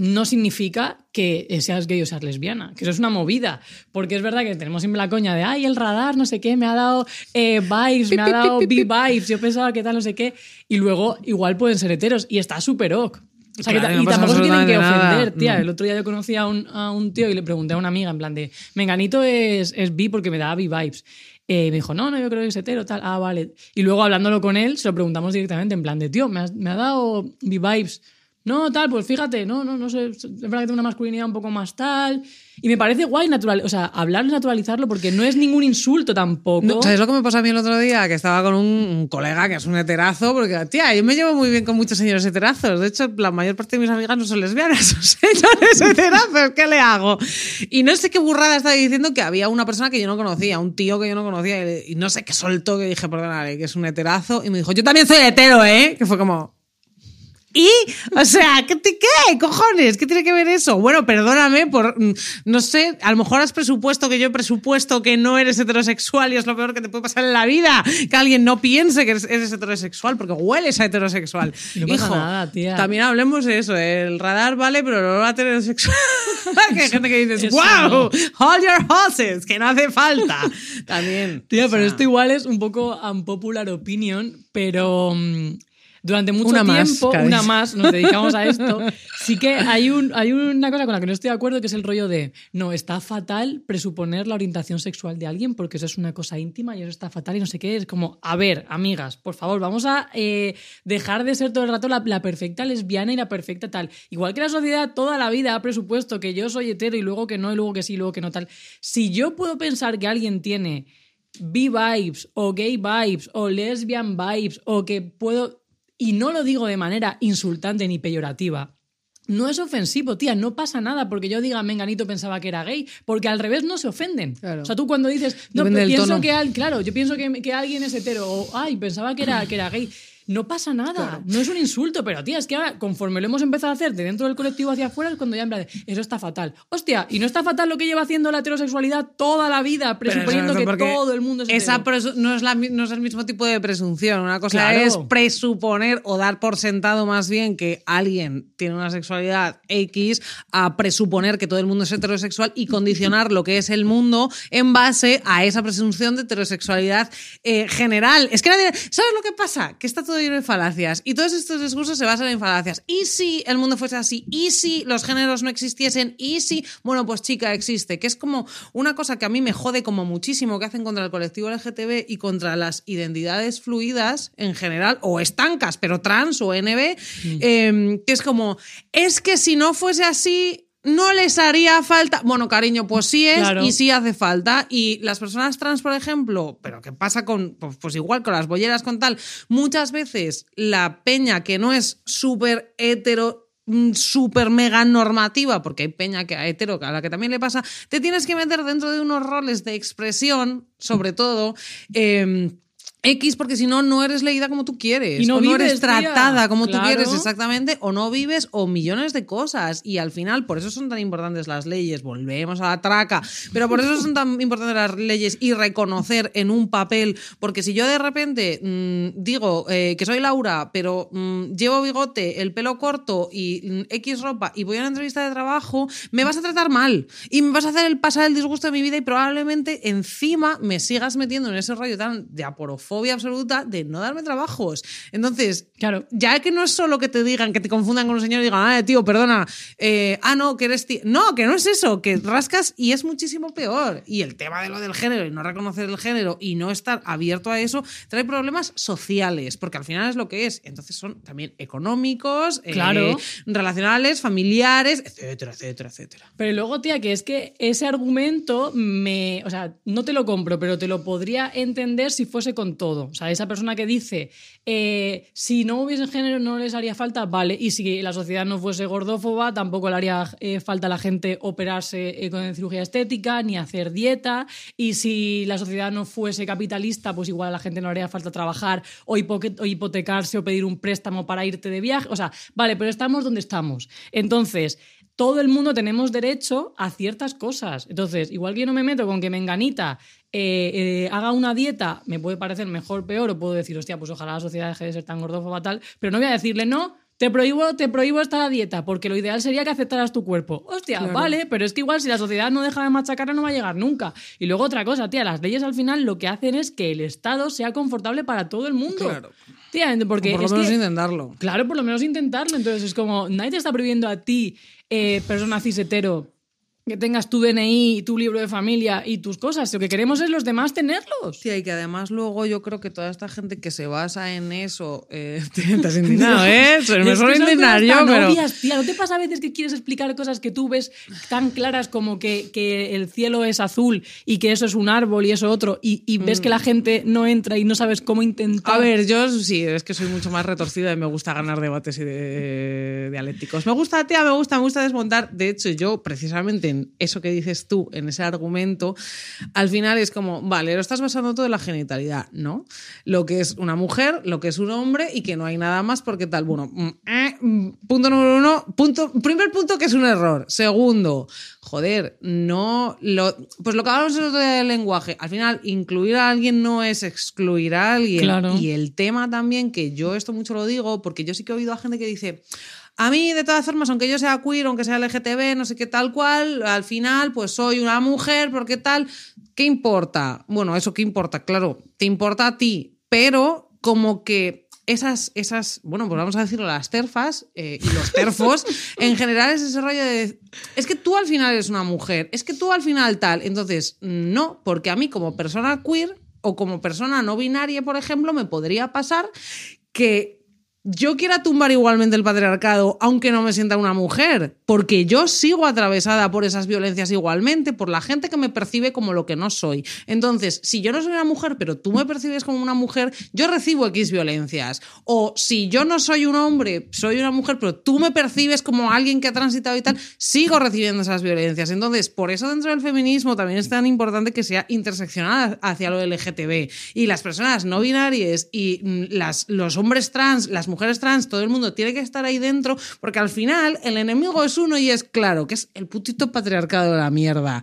Speaker 1: no significa que seas gay o seas lesbiana, que eso es una movida, porque es verdad que tenemos siempre la coña de, ay, el radar, no sé qué, me ha dado eh, vibes, me ha dado B-vibes, yo pensaba que tal, no sé qué, y luego igual pueden ser heteros, y está súper ok. O sea, que
Speaker 2: Claro,
Speaker 1: ta-
Speaker 2: no
Speaker 1: y tampoco se tienen que ofender, tía.
Speaker 2: No.
Speaker 1: El otro día yo conocí a un, a un tío y le pregunté a una amiga, en plan de, Menganito es, es bi porque me da B-vibes. Eh, me dijo, no, no, yo creo que es hetero, tal. Ah, vale. Y luego hablándolo con él, se lo preguntamos directamente, en plan de, tío, me, has- me ha dado B-vibes. No, tal, pues fíjate, no, no, no sé, es verdad que tengo una masculinidad un poco más tal. Y me parece guay natural, o sea, hablarlo y naturalizarlo porque no es ningún insulto tampoco.
Speaker 2: No, ¿Sabes lo que me pasó a mí el otro día? Que estaba con un, colega que es un heterazo, porque, tía, yo me llevo muy bien con muchos señores heterazos. De hecho, la mayor parte de mis amigas no son lesbianas, son señores heterazos. ¿Qué le hago? Y no sé qué burrada estaba diciendo que había una persona que yo no conocía, un tío que yo no conocía, y no sé qué soltó que dije, perdónale, que es un heterazo. Y me dijo, yo también soy hetero, ¿eh? Que fue como. ¿Y? O sea, ¿qué, te- qué? ¿Cojones? ¿Qué tiene que ver eso? Bueno, perdóname por, mm, no sé, a lo mejor has presupuesto que yo he presupuesto que no eres heterosexual y es lo peor que te puede pasar en la vida, que alguien no piense que eres, eres heterosexual porque hueles a heterosexual.
Speaker 1: No pasa
Speaker 2: Hijo,
Speaker 1: nada, tía.
Speaker 2: también hablemos de eso, el radar vale, pero no va a tener sexual. que hay gente que dice,
Speaker 1: Eso
Speaker 2: wow, hold your horses, que no hace falta. También.
Speaker 1: Tía,
Speaker 2: o
Speaker 1: pero esto igual es un poco unpopular opinion, pero mm, durante mucho
Speaker 2: Una
Speaker 1: tiempo, una más, nos dedicamos a esto, sí que hay, un, hay una cosa con la que no estoy de acuerdo, que es el rollo de, no, está fatal presuponer la orientación sexual de alguien porque eso es una cosa íntima y eso está fatal y no sé qué. Es como, a ver, amigas, por favor, vamos a eh, dejar de ser todo el rato la, la perfecta lesbiana y la perfecta tal. Igual que la sociedad toda la vida ha presupuesto que yo soy hetero y luego que no, y luego que sí, y luego que no tal. Si yo puedo pensar que alguien tiene B-vibes o gay vibes o lesbian vibes o que puedo, y no lo digo de manera insultante ni peyorativa, no es ofensivo, tía, no pasa nada porque yo diga Menganito pensaba que era gay, porque al revés no se ofenden.
Speaker 2: Claro.
Speaker 1: O sea, tú cuando dices, no, pienso
Speaker 2: tono.
Speaker 1: que al, claro, yo pienso que, que alguien es hetero o ay, pensaba que era, que era gay. No pasa nada. No es un insulto, pero tía, es que ahora, conforme lo hemos empezado a hacer de dentro del colectivo hacia afuera, es cuando ya en plan, de, eso está fatal. Hostia, y no está fatal lo que lleva haciendo la heterosexualidad toda la vida, presuponiendo que todo el mundo es
Speaker 2: esa no es, la, no es el mismo tipo de presunción. Una cosa
Speaker 1: Claro.
Speaker 2: es presuponer o dar por sentado más bien que alguien tiene una sexualidad X a presuponer que todo el mundo es heterosexual y condicionar lo que es el mundo en base a esa presunción de heterosexualidad eh, general. Es que nadie, ¿sabes lo que pasa? Que está todo lleno de falacias y todos estos discursos se basan en falacias. ¿Y si el mundo fuese así? ¿Y si los géneros no existiesen? ¿Y si? Bueno, pues chica, existe. Que es como una cosa que a mí me jode como muchísimo que hacen contra el colectivo LGTB y contra las identidades fluidas en general, o estancas, pero trans o NB, eh, que es como, es que si no fuese así, no les haría falta. Bueno, cariño, pues sí es
Speaker 1: Claro.
Speaker 2: y sí hace falta. Y las personas trans, por ejemplo, pero ¿qué pasa con, pues, pues igual con las bolleras, con tal? Muchas veces la peña que no es súper hetero mm, súper mega normativa, porque hay peña que a hetero, a la que también le pasa, te tienes que meter dentro de unos roles de expresión, sobre todo, eh, X, porque si no, no eres leída como tú quieres.
Speaker 1: Y no
Speaker 2: o no eres
Speaker 1: vives, tía.
Speaker 2: tratada como tú quieres, exactamente, o no vives, o millones de cosas. Y al final, por eso son tan importantes las leyes. Volvemos a la traca. Pero por eso son tan importantes las leyes y reconocer en un papel. Porque si yo de repente mm, digo eh, que soy Laura, pero mm, llevo bigote, el pelo corto y mm, X ropa y voy a una entrevista de trabajo, me vas a tratar mal. Y me vas a hacer el pasar el disgusto de mi vida y probablemente encima me sigas metiendo en ese rollo tan de aporofobia absoluta de no darme trabajos. Entonces,
Speaker 1: Claro.
Speaker 2: ya que no es solo que te digan, que te confundan con un señor y digan, ah, tío, perdona, eh, ah, no, que eres tío. No, que no es eso, que rascas y es muchísimo peor. Y el tema de lo del género y no reconocer el género y no estar abierto a eso trae problemas sociales, porque al final es lo que es. Entonces son también económicos, eh,
Speaker 1: Claro.
Speaker 2: relacionales, familiares, etcétera, etcétera, etcétera.
Speaker 1: Pero luego, tía, que es que ese argumento me. O sea, no te lo compro, pero te lo podría entender si fuese con todo. O sea, esa persona que dice, eh, si no hubiese género no les haría falta, vale. Y si la sociedad no fuese gordófoba, tampoco le haría eh, falta a la gente operarse eh, con cirugía estética ni hacer dieta. Y si la sociedad no fuese capitalista, pues igual a la gente no haría falta trabajar o, hipotecarse o pedir un préstamo para irte de viaje. O sea, vale, pero estamos donde estamos. Entonces, todo el mundo tenemos derecho a ciertas cosas. Entonces, igual que yo no me meto con que Menganita eh, eh, haga una dieta, me puede parecer mejor, peor, o puedo decir, hostia, pues ojalá la sociedad deje de ser tan gordófoba tal, pero no voy a decirle, no, te prohíbo, te prohíbo esta dieta, porque lo ideal sería que aceptaras tu cuerpo. Hostia, vale, pero es que igual si la sociedad no deja de machacarla no va a llegar nunca. Y luego otra cosa, tía, las leyes al final lo que hacen es que el Estado sea confortable para todo el mundo.
Speaker 2: Claro.
Speaker 1: Tía, porque
Speaker 2: O por lo
Speaker 1: es
Speaker 2: menos
Speaker 1: que-
Speaker 2: intentarlo.
Speaker 1: Claro, por lo menos intentarlo. Entonces es como, nadie te está prohibiendo a ti, eh, persona cis hetero, que tengas tu DNI, tu libro de familia y tus cosas. Lo que queremos es los demás tenerlos.
Speaker 2: Tía, y que además luego yo creo que toda esta gente que se basa en eso. Eh, te, has indignado, ¿eh? Me suelo indignar yo, pero.
Speaker 1: obvias, tía. ¿No te pasa a veces que quieres explicar cosas que tú ves tan claras como que, que el cielo es azul y que eso es un árbol y eso otro y, y ves que la gente no entra y no sabes cómo intentar?
Speaker 2: Mm. A ver, yo sí, es que soy mucho más retorcida y me gusta ganar debates y de, dialécticos. Me gusta, tía, me gusta, me gusta desmontar. De hecho, yo precisamente eso que dices tú, en ese argumento, al final es como, vale, lo estás basando todo en la genitalidad, ¿no? Lo que es una mujer, lo que es un hombre y que no hay nada más porque tal. Bueno, mm, eh, mm, punto número uno, punto, primer punto que es un error. Segundo, joder, no lo, pues lo que hablamos día del lenguaje, al final incluir a alguien no es excluir a alguien
Speaker 1: Claro.
Speaker 2: y el tema también que yo esto mucho lo digo porque yo sí que he oído a gente que dice a mí, de todas formas, aunque yo sea queer, aunque sea LGTB, no sé qué tal cual, al final, pues soy una mujer, porque tal, ¿qué importa? Bueno, eso qué importa, claro, te importa a ti, pero como que esas, esas, bueno, pues vamos a decirlo, las terfas eh, y los terfos, en general es ese rollo de, es que tú al final eres una mujer, es que tú al final tal, entonces, no, porque a mí como persona queer o como persona no binaria, por ejemplo, me podría pasar que yo quiera tumbar igualmente el patriarcado, aunque no me sienta una mujer, porque yo sigo atravesada por esas violencias igualmente, por la gente que me percibe como lo que no soy. Entonces, si yo no soy una mujer, pero tú me percibes como una mujer, yo recibo X violencias. O si yo no soy un hombre, soy una mujer, pero tú me percibes como alguien que ha transitado y tal, sigo recibiendo esas violencias. Entonces, por eso dentro del feminismo también es tan importante que sea interseccional hacia lo LGTB. Y las personas no binarias y mm, los hombres trans, las mujeres trans, todo el mundo tiene que estar ahí dentro, porque al final el enemigo es uno y es claro, que es el putito patriarcado de la mierda.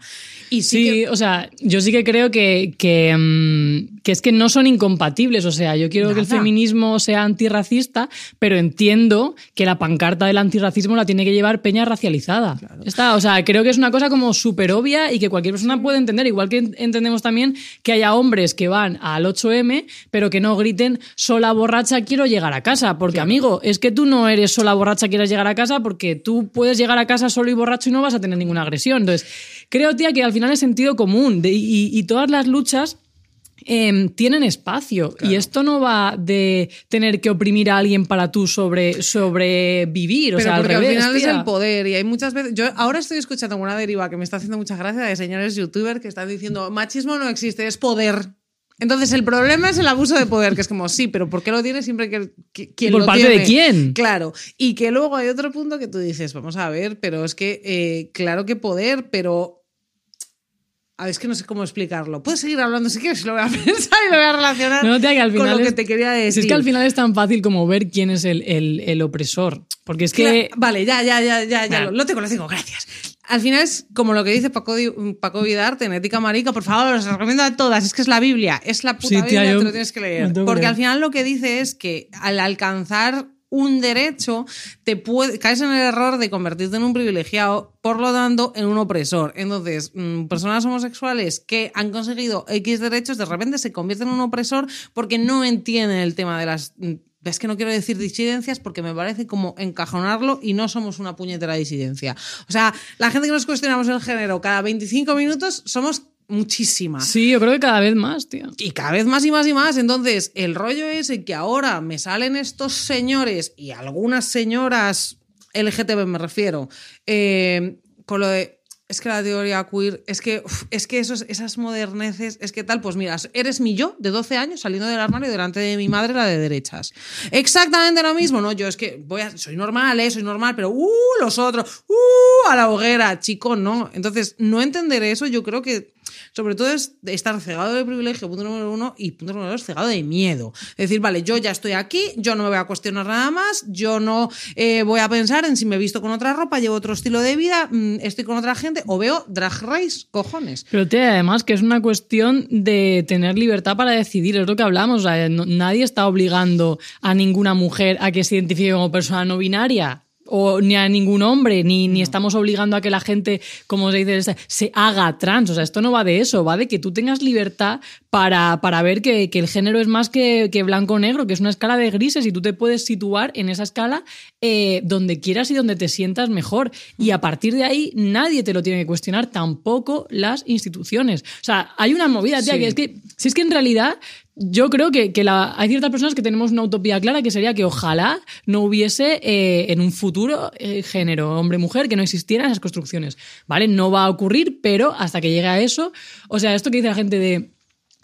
Speaker 2: Y
Speaker 1: sí, o sea, yo sí que creo que, que, mm, que, es que no son incompatibles. O sea, yo quiero que el feminismo sea antirracista, pero entiendo que la pancarta del antirracismo la tiene que llevar peña racializada. Está, o sea, creo que es una cosa como súper obvia y que cualquier persona puede entender. Igual que entendemos también que haya hombres que van al 8M, pero que no griten sola borracha quiero llegar a casa porque, amigo, es que tú no eres sola borracha, quieres llegar a casa, porque tú puedes llegar a casa solo y borracho y no vas a tener ninguna agresión. Entonces, creo, tía, que al final es sentido común y, todas las luchas em, tienen espacio. Y esto no va de tener que oprimir a alguien para tú sobre, sobrevivir. O sea, al, revés,
Speaker 2: al final es el poder. Y hay muchas veces. Yo ahora estoy escuchando una deriva que me está haciendo mucha gracia de señores youtubers que están diciendo machismo no existe, es poder. Entonces, el problema es el abuso de poder, que es como, sí, pero ¿por qué lo tiene siempre que, quien
Speaker 1: ¿Por parte de quién?
Speaker 2: Claro. Y que luego hay otro punto que tú dices, vamos a ver, pero es que, eh, claro que poder, pero. A ver, es que no sé cómo explicarlo. Puedes seguir hablando si quieres, lo voy a pensar y lo voy a relacionar
Speaker 1: no, tía, que al final
Speaker 2: con lo
Speaker 1: es,
Speaker 2: que te quería decir.
Speaker 1: es que al final es tan fácil como ver quién es el, el, el opresor. Porque es que.
Speaker 2: vale, ya, ya, ya, ya, ya. Lo, lo tengo, lo tengo, gracias. Al final es como lo que dice Paco, Paco Vidarte en Ética Marica, por favor, os recomiendo a todas, es que es la Biblia, es la puta Biblia, te lo tienes que leer. Porque al final lo que dice es que al alcanzar un derecho, te puede, caes en el error de convertirte en un privilegiado, por lo tanto, en un opresor. Entonces, mm, personas homosexuales que han conseguido X derechos, de repente se convierten en un opresor porque no entienden el tema de las mm, es que no quiero decir disidencias porque me parece como encajonarlo y no somos una puñetera disidencia. O sea, la gente que nos cuestionamos el género cada 25 minutos somos muchísimas.
Speaker 1: Sí, yo creo que cada vez más, tío.
Speaker 2: Y cada vez más y más y más. Entonces, el rollo es que ahora me salen estos señores y algunas señoras LGTB me refiero, eh, con lo de es que la teoría queer, es que, es que esos, esas moderneces, es que tal, pues mira, eres mi yo de 12 años saliendo del armario delante de mi madre, la de derechas. Exactamente lo mismo, ¿no? Yo es que voy a, soy normal, ¿eh? Soy normal, pero, ¡uh! Los otros, ¡uh! A la hoguera, chico, no. Entonces, no entender eso, yo creo que sobre todo es estar cegado de privilegio, punto número uno, y punto número dos, cegado de miedo. Es decir, vale, yo ya estoy aquí, yo no me voy a cuestionar nada más, yo no eh, voy a pensar en si me he visto con otra ropa, llevo otro estilo de vida, mm, estoy con otra gente, o veo drag race, cojones.
Speaker 1: Pero te además que es una cuestión de tener libertad para decidir, es lo que hablamos, nadie está obligando a ninguna mujer a que se identifique como persona no binaria o ni a ningún hombre, ni, ni estamos obligando a que la gente, como se dice, se haga trans. O sea, esto no va de eso, va de que tú tengas libertad para, para ver que, que, el género es más que, que blanco o negro, que es una escala de grises y tú te puedes situar en esa escala eh, donde quieras y donde te sientas mejor. Y a partir de ahí nadie te lo tiene que cuestionar, tampoco las instituciones. O sea, hay una movida, tía, que es que, si es que en realidad yo creo que, que la, hay ciertas personas que tenemos una utopía clara que sería que ojalá no hubiese eh, en un futuro eh, género hombre-mujer, que no existieran esas construcciones. ¿Vale? No va a ocurrir, pero hasta que llegue a eso, o sea, esto que dice la gente de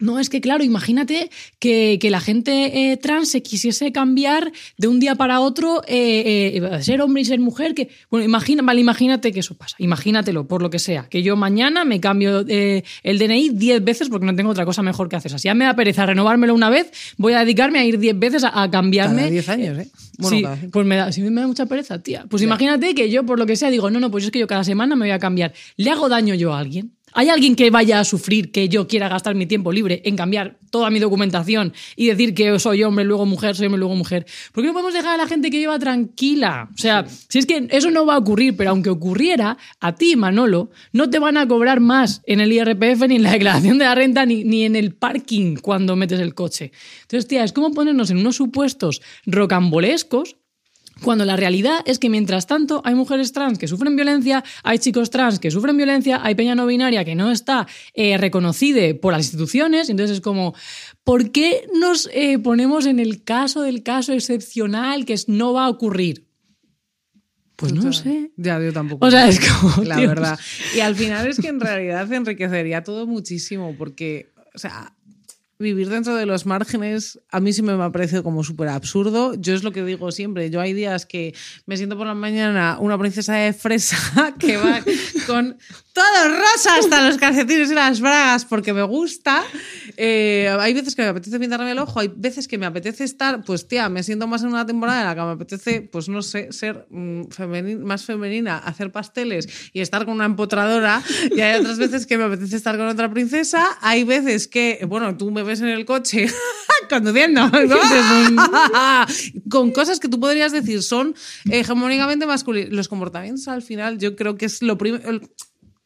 Speaker 1: no, es que claro, imagínate que, la gente eh, trans se quisiese cambiar de un día para otro, eh, eh, ser hombre y ser mujer. Que, bueno, imagina, vale, imagínate que eso pasa. Imagínatelo, por lo que sea. Que yo mañana me cambio el DNI 10 veces porque no tengo otra cosa mejor que hacer. Si ya me da pereza renovármelo una vez, voy a dedicarme a ir 10 veces a, cambiarme.
Speaker 2: Cada 10 años, ¿eh?
Speaker 1: sí, pues me da, sí, me da mucha pereza, tía. Pues imagínate que yo, por lo que sea, digo, no, no, pues es que yo cada semana me voy a cambiar. ¿Le hago daño yo a alguien? ¿Hay alguien que vaya a sufrir que yo quiera gastar mi tiempo libre en cambiar toda mi documentación y decir que soy hombre, luego mujer, soy hombre, luego mujer? ¿Por qué no podemos dejar a la gente que lleva tranquila? O sea, si es que eso no va a ocurrir, pero aunque ocurriera, a ti, Manolo, no te van a cobrar más en el IRPF ni en la declaración de la renta ni, ni en el parking cuando metes el coche. Entonces, tía, es como ponernos en unos supuestos rocambolescos Cuando la realidad es que mientras tanto hay mujeres trans que sufren violencia, hay chicos trans que sufren violencia, hay peña no binaria que no está eh, reconocida por las instituciones, entonces es como, ¿por qué nos eh, ponemos en el caso del caso excepcional que no va a ocurrir? Pues no sé.
Speaker 2: Ya, yo tampoco.
Speaker 1: O sea, es como.
Speaker 2: La verdad. Y al final es que en realidad enriquecería todo muchísimo porque, o sea, vivir dentro de los márgenes a mí sí me ha parecido como súper absurdo. Yo es lo que digo siempre. Yo hay días que me siento por la mañana una princesa de fresa que va con todo rosa hasta los calcetines y las bragas porque me gusta. Eh, hay veces que me apetece pintarme el ojo, hay veces que me apetece estar, pues tía, me siento más en una temporada en la que me apetece, pues no sé, ser mm, femeni- más femenina, hacer pasteles y estar con una empotradora. Y hay otras veces que me apetece estar con otra princesa. Hay veces que, bueno, tú me ves en el coche conduciendo con cosas que tú podrías decir son hegemónicamente masculinas. Los comportamientos al final yo creo que es lo primero...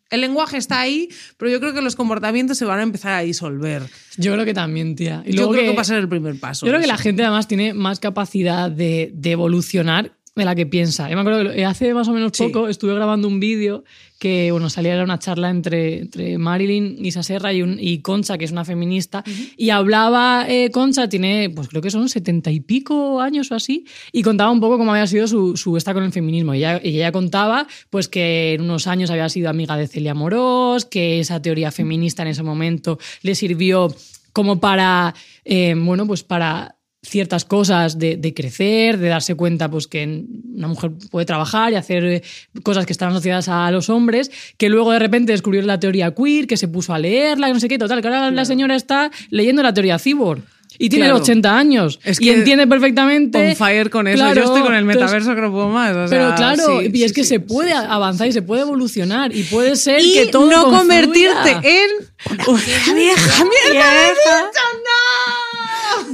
Speaker 2: El, lenguaje está ahí, pero yo creo que los comportamientos se van a empezar a disolver.
Speaker 1: Yo creo que también, tía. Y
Speaker 2: yo
Speaker 1: luego
Speaker 2: creo que, va a ser el primer paso.
Speaker 1: Yo creo que la gente además tiene más capacidad de, de evolucionar de la que piensa. Yo me acuerdo que hace más o menos
Speaker 2: Sí.
Speaker 1: poco estuve grabando un vídeo que bueno, salía era una charla entre, entre Marilyn Isa Serra y, un- y Concha, que es una feminista, y hablaba, eh, Concha tiene, pues creo que son setenta y pico años o así, y contaba un poco cómo había sido su, su esta con el feminismo. Y ella, y ella contaba pues que en unos años había sido amiga de Celia Morós, que esa teoría feminista en ese momento le sirvió como para, eh, bueno, pues para ciertas cosas de, de crecer, de darse cuenta pues que una mujer puede trabajar y hacer eh, cosas que están asociadas a los hombres, que luego de repente descubrió la teoría queer, que se puso a leerla, no sé qué, total, que ahora la señora está leyendo la teoría cyborg. Y tiene
Speaker 2: Claro.
Speaker 1: 80 años.
Speaker 2: Es
Speaker 1: y
Speaker 2: que
Speaker 1: entiende perfectamente.
Speaker 2: On fire con eso.
Speaker 1: Claro,
Speaker 2: Yo estoy con el metaverso que no puedo más. o
Speaker 1: pero
Speaker 2: sea,
Speaker 1: claro,
Speaker 2: sí,
Speaker 1: y es
Speaker 2: sí,
Speaker 1: que
Speaker 2: sí,
Speaker 1: se puede avanzar y se puede evolucionar y puede ser
Speaker 2: Y
Speaker 1: que todo
Speaker 2: no
Speaker 1: confluya.
Speaker 2: convertirte en una vieja mierda.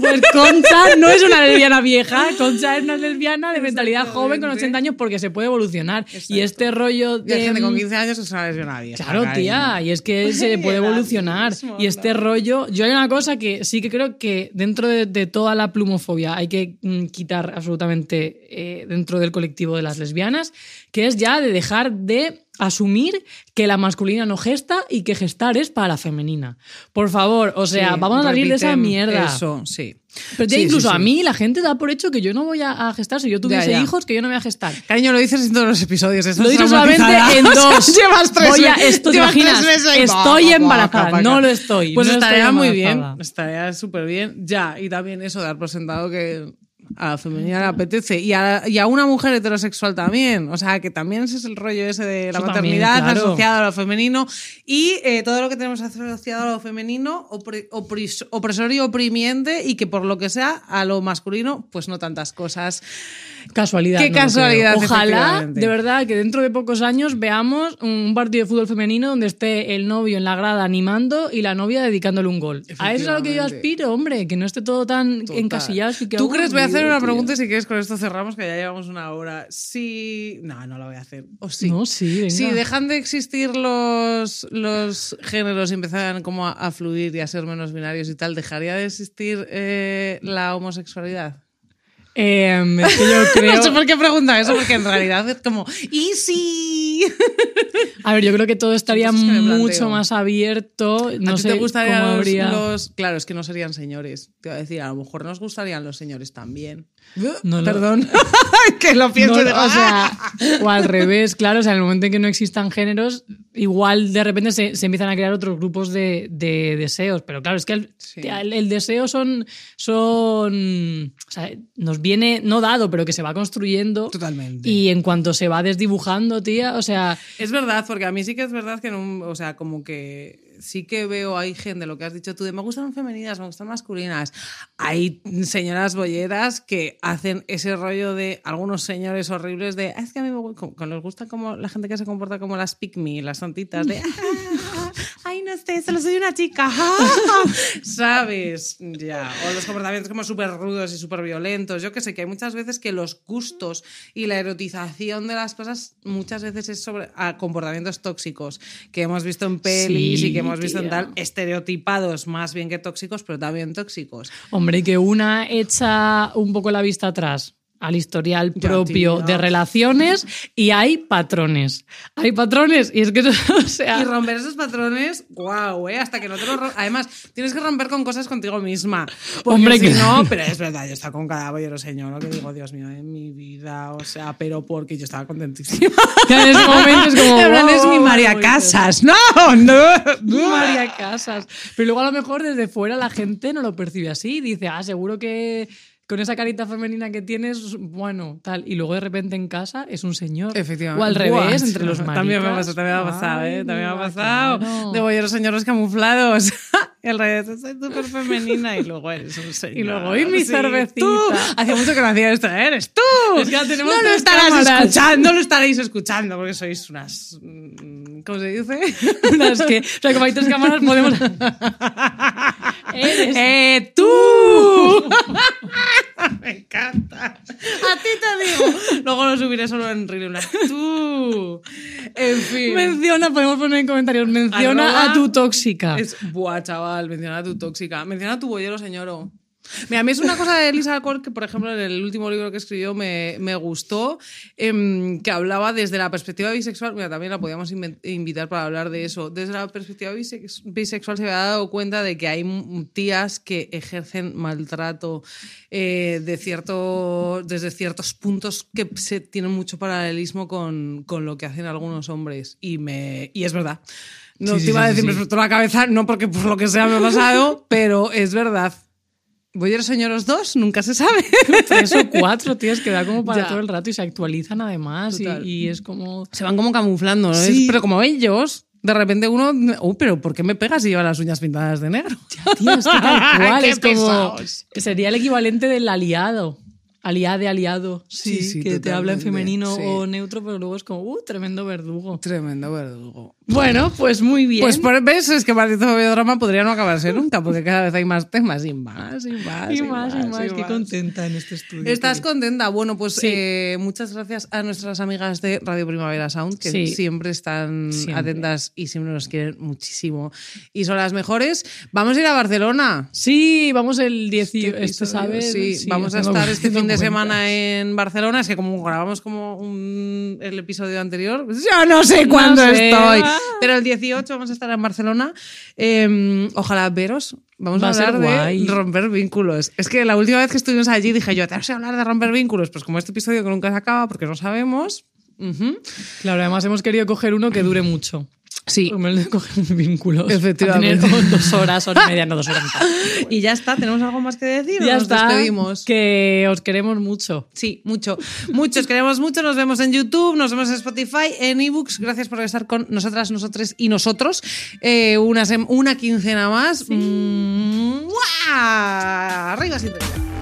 Speaker 1: Pues Concha no es una lesbiana vieja, Concha es una lesbiana de mentalidad joven con
Speaker 2: Exactamente.
Speaker 1: 80 años porque se puede evolucionar. Y este rollo
Speaker 2: Y hay
Speaker 1: de...
Speaker 2: gente con 15 años que se una lesbiana vieja.
Speaker 1: Claro, tía, y es que se puede evolucionar. Y este rollo, yo hay una cosa que sí que creo que dentro de, de toda la plumofobia hay que mm, quitar absolutamente eh, dentro del colectivo de las lesbianas, que es ya de dejar de asumir que la masculina no gesta y que gestar es para la femenina. Por favor, o sea,
Speaker 2: Sí,
Speaker 1: vamos a salir de esa mierda.
Speaker 2: Eso, sí.
Speaker 1: Pero
Speaker 2: Sí, sí,
Speaker 1: incluso
Speaker 2: sí.
Speaker 1: a mí la gente da por hecho que yo no voy a, a gestar. Si yo tuviese
Speaker 2: ya.
Speaker 1: hijos, que yo no voy a gestar.
Speaker 2: Cariño, lo dices en todos los episodios.
Speaker 1: Lo dices solamente en
Speaker 2: O sea,
Speaker 1: dos.
Speaker 2: llevas tres
Speaker 1: Voy a-
Speaker 2: meses-
Speaker 1: esto, ¿te
Speaker 2: llevas tres
Speaker 1: imaginas? Estoy embarazada. No lo estoy,
Speaker 2: Pues
Speaker 1: no
Speaker 2: estaría muy bien. Estaría súper bien. Ya, y también eso, dar por sentado que a la femenina le apetece. Y a, y a una mujer heterosexual también. O sea, que también ese es el rollo ese de la
Speaker 1: Eso también,
Speaker 2: maternidad
Speaker 1: claro.
Speaker 2: asociado a lo femenino. Y eh, todo lo que tenemos asociado a lo femenino, opri- opris- opresor y oprimiente, y que por lo que sea, a lo masculino, pues no tantas cosas.
Speaker 1: Casualidad.
Speaker 2: Qué
Speaker 1: no
Speaker 2: casualidad.
Speaker 1: Ojalá, de verdad, que dentro de pocos años veamos un partido de fútbol femenino donde esté el novio en la grada animando y la novia dedicándole un gol. A eso es a lo que yo aspiro, hombre, que no esté todo tan
Speaker 2: Total.
Speaker 1: encasillado. y que
Speaker 2: ¿Tú crees? Voy a hacer una pregunta y si quieres con esto cerramos, que ya llevamos una hora. Si... No, no la voy a hacer. O sí.
Speaker 1: No, sí, venga.
Speaker 2: Si dejan de existir los, los géneros y empezaran como a, a fluir y a ser menos binarios y tal, ¿dejaría de existir eh, la homosexualidad?
Speaker 1: Em, es que yo creo...
Speaker 2: No sé por qué pregunta eso, porque en realidad es como, ¿y si?
Speaker 1: A ver, yo creo que todo estaría
Speaker 2: que
Speaker 1: mucho más abierto. No
Speaker 2: ¿A ti
Speaker 1: sé
Speaker 2: te gustarían
Speaker 1: cómo
Speaker 2: los,
Speaker 1: habría...
Speaker 2: los- Claro, es que no serían señores. Te iba a decir, a lo mejor nos gustarían los señores también.
Speaker 1: No lo-
Speaker 2: Perdón. que lo pienso
Speaker 1: No,
Speaker 2: digo,
Speaker 1: o sea,
Speaker 2: "Ah".
Speaker 1: o al revés, claro, o sea, en el momento en que no existan géneros, igual de repente se, se empiezan a crear otros grupos de, de deseos, pero claro, es que el,
Speaker 2: Sí.
Speaker 1: el- el deseo son, son, o sea, nos viene no dado, pero que se va construyendo.
Speaker 2: Totalmente.
Speaker 1: Y en cuanto se va desdibujando, tía, o sea,
Speaker 2: Es verdad, porque a mí sí que es verdad que, un- o sea, como que sí que veo, hay gente, lo que has dicho tú, de me gustan femeninas, me gustan masculinas. Hay señoras bolleras que hacen ese rollo de algunos señores horribles de, "Ah, es que a mí me gusta como la gente que se comporta como las pick me, las santitas, de, "Ah, ay, no sé, solo soy una chica, ¿sabes? Ya, o los comportamientos como súper rudos y súper violentos. Yo que sé, que hay muchas veces que los gustos y la erotización de las cosas muchas veces es sobre a comportamientos tóxicos que hemos visto en pelis
Speaker 1: Sí,
Speaker 2: y que hemos visto en tal, estereotipados más bien que tóxicos, pero también tóxicos.
Speaker 1: hombre, que una echa un poco la vista atrás al historial
Speaker 2: Ya,
Speaker 1: propio de relaciones y hay patrones. Hay patrones y es que, o sea,
Speaker 2: Y romper esos patrones, wow, ¿eh? Hasta que no te lo Además, tienes que romper con cosas contigo misma.
Speaker 1: Hombre,
Speaker 2: si
Speaker 1: claro.
Speaker 2: no, pero es verdad, yo estaba con cada bollero señor, que digo, Dios mío, en mi vida, o sea, pero porque yo estaba contentísima.
Speaker 1: que en ese momento es como...
Speaker 2: Plan, es mi
Speaker 1: "Wow,
Speaker 2: María
Speaker 1: wow,
Speaker 2: Casas, no, no, no.
Speaker 1: María Casas. Pero luego a lo mejor desde fuera la gente no lo percibe así. Dice, ah, seguro que con esa carita femenina que tienes, bueno, tal. Y luego de repente en casa es un señor.
Speaker 2: Efectivamente.
Speaker 1: O al revés,
Speaker 2: Buah,
Speaker 1: entre los maricas.
Speaker 2: También me ha pasado, también me ha pasado, ¿eh? También me ha pasado.
Speaker 1: claro.
Speaker 2: De bolleros señores camuflados. Y al revés, soy súper femenina y luego eres un señor.
Speaker 1: Y luego, "Y mi cervecita".
Speaker 2: Tú. Hacía mucho que no hacía esto, ¿eh? eres tú.
Speaker 1: Es que ya tenemos
Speaker 2: no lo estarás
Speaker 1: cámaras.
Speaker 2: escuchando, no lo estaréis escuchando porque sois unas... mm, ¿Cómo se dice?
Speaker 1: Unas que, o sea, como hay tres cámaras, podemos. Eres
Speaker 2: ¡Eh, tú! Me encanta. A ti te digo. Luego lo subiré solo en Reel. Tú. En fin.
Speaker 1: Menciona, podemos poner en comentarios, menciona
Speaker 2: Arroba
Speaker 1: a tu tóxica.
Speaker 2: Es, buah, chaval, menciona a tu tóxica. Menciona a tu bollero, señoro. Mira, a mí es una cosa de Elisa Alcor que, por ejemplo, en el último libro que escribió me, me gustó, em, que hablaba desde la perspectiva bisexual. Mira, también la podíamos invitar para hablar de eso. Desde la perspectiva bisex- bisexual se había dado cuenta de que hay tías que ejercen maltrato eh, de cierto, desde ciertos puntos que se tienen mucho paralelismo con, con lo que hacen algunos hombres. Y, me, y es verdad. No
Speaker 1: Sí,
Speaker 2: te
Speaker 1: sí,
Speaker 2: iba a decir,
Speaker 1: sí.
Speaker 2: me explotó la cabeza, no porque por lo que sea me ha pasado, pero es verdad. Boyeros señoros dos, nunca se sabe.
Speaker 1: Tres o cuatro, tío, es que da como para
Speaker 2: Ya.
Speaker 1: todo el rato y se actualizan además. Y, es como.
Speaker 2: Se van como camuflando, ¿no?
Speaker 1: Sí.
Speaker 2: Pero como ellos, de repente uno, oh, pero ¿por qué me pegas si lleva las uñas pintadas de negro?
Speaker 1: Tío, es que tal cual, es como. que sería el equivalente del aliado. Aliade, aliado. Sí,
Speaker 2: Sí, sí,
Speaker 1: que te habla en femenino
Speaker 2: sí.
Speaker 1: o neutro, pero luego es como, uh, tremendo verdugo.
Speaker 2: Tremendo verdugo.
Speaker 1: Bueno, pues muy bien.
Speaker 2: Pues por ves, es que maldito drama podría no acabarse nunca, porque cada vez hay más temas y más, y más,
Speaker 1: y más, y más,
Speaker 2: y
Speaker 1: qué
Speaker 2: más.
Speaker 1: contenta en este estudio.
Speaker 2: ¿Estás contenta? Bueno, pues eh, muchas gracias a nuestras amigas de Radio Primavera Sound, que siempre están
Speaker 1: Siempre.
Speaker 2: atentas y siempre nos quieren muchísimo. Y son las mejores. Vamos a ir a Barcelona.
Speaker 1: Sí, vamos el 18,
Speaker 2: Este
Speaker 1: este, sabes.
Speaker 2: Sí, vamos a estar este fin de
Speaker 1: cuentas.
Speaker 2: semana en Barcelona. Es que como grabamos como un- el episodio anterior, pues yo no sé cuándo
Speaker 1: sé.
Speaker 2: estoy.
Speaker 1: Ah.
Speaker 2: Pero el 18 vamos a estar en Barcelona. Eh, ojalá veros. Vamos
Speaker 1: Va
Speaker 2: a hablar de
Speaker 1: guay.
Speaker 2: romper vínculos. Es que la última vez que estuvimos allí dije yo, te vas a hablar de romper vínculos. Pues como este episodio que nunca se acaba porque no sabemos. ujú.
Speaker 1: Claro, además hemos querido coger uno que dure mucho.
Speaker 2: Sí.
Speaker 1: Como el de coger vínculos.
Speaker 2: Efectivamente.
Speaker 1: Tener dos horas, hora y media, no dos horas. y
Speaker 2: ya está. ¿Tenemos algo más que decir?
Speaker 1: ya
Speaker 2: nos
Speaker 1: está.
Speaker 2: despedimos?
Speaker 1: Que os queremos mucho.
Speaker 2: Sí, mucho. Muchos queremos mucho. Nos vemos en YouTube, nos vemos en Spotify, en ebooks. Gracias por estar con nosotras, nosotros y nosotros. Eh, una, quincena más. Mm, ¡mua! Arriba, sintonía.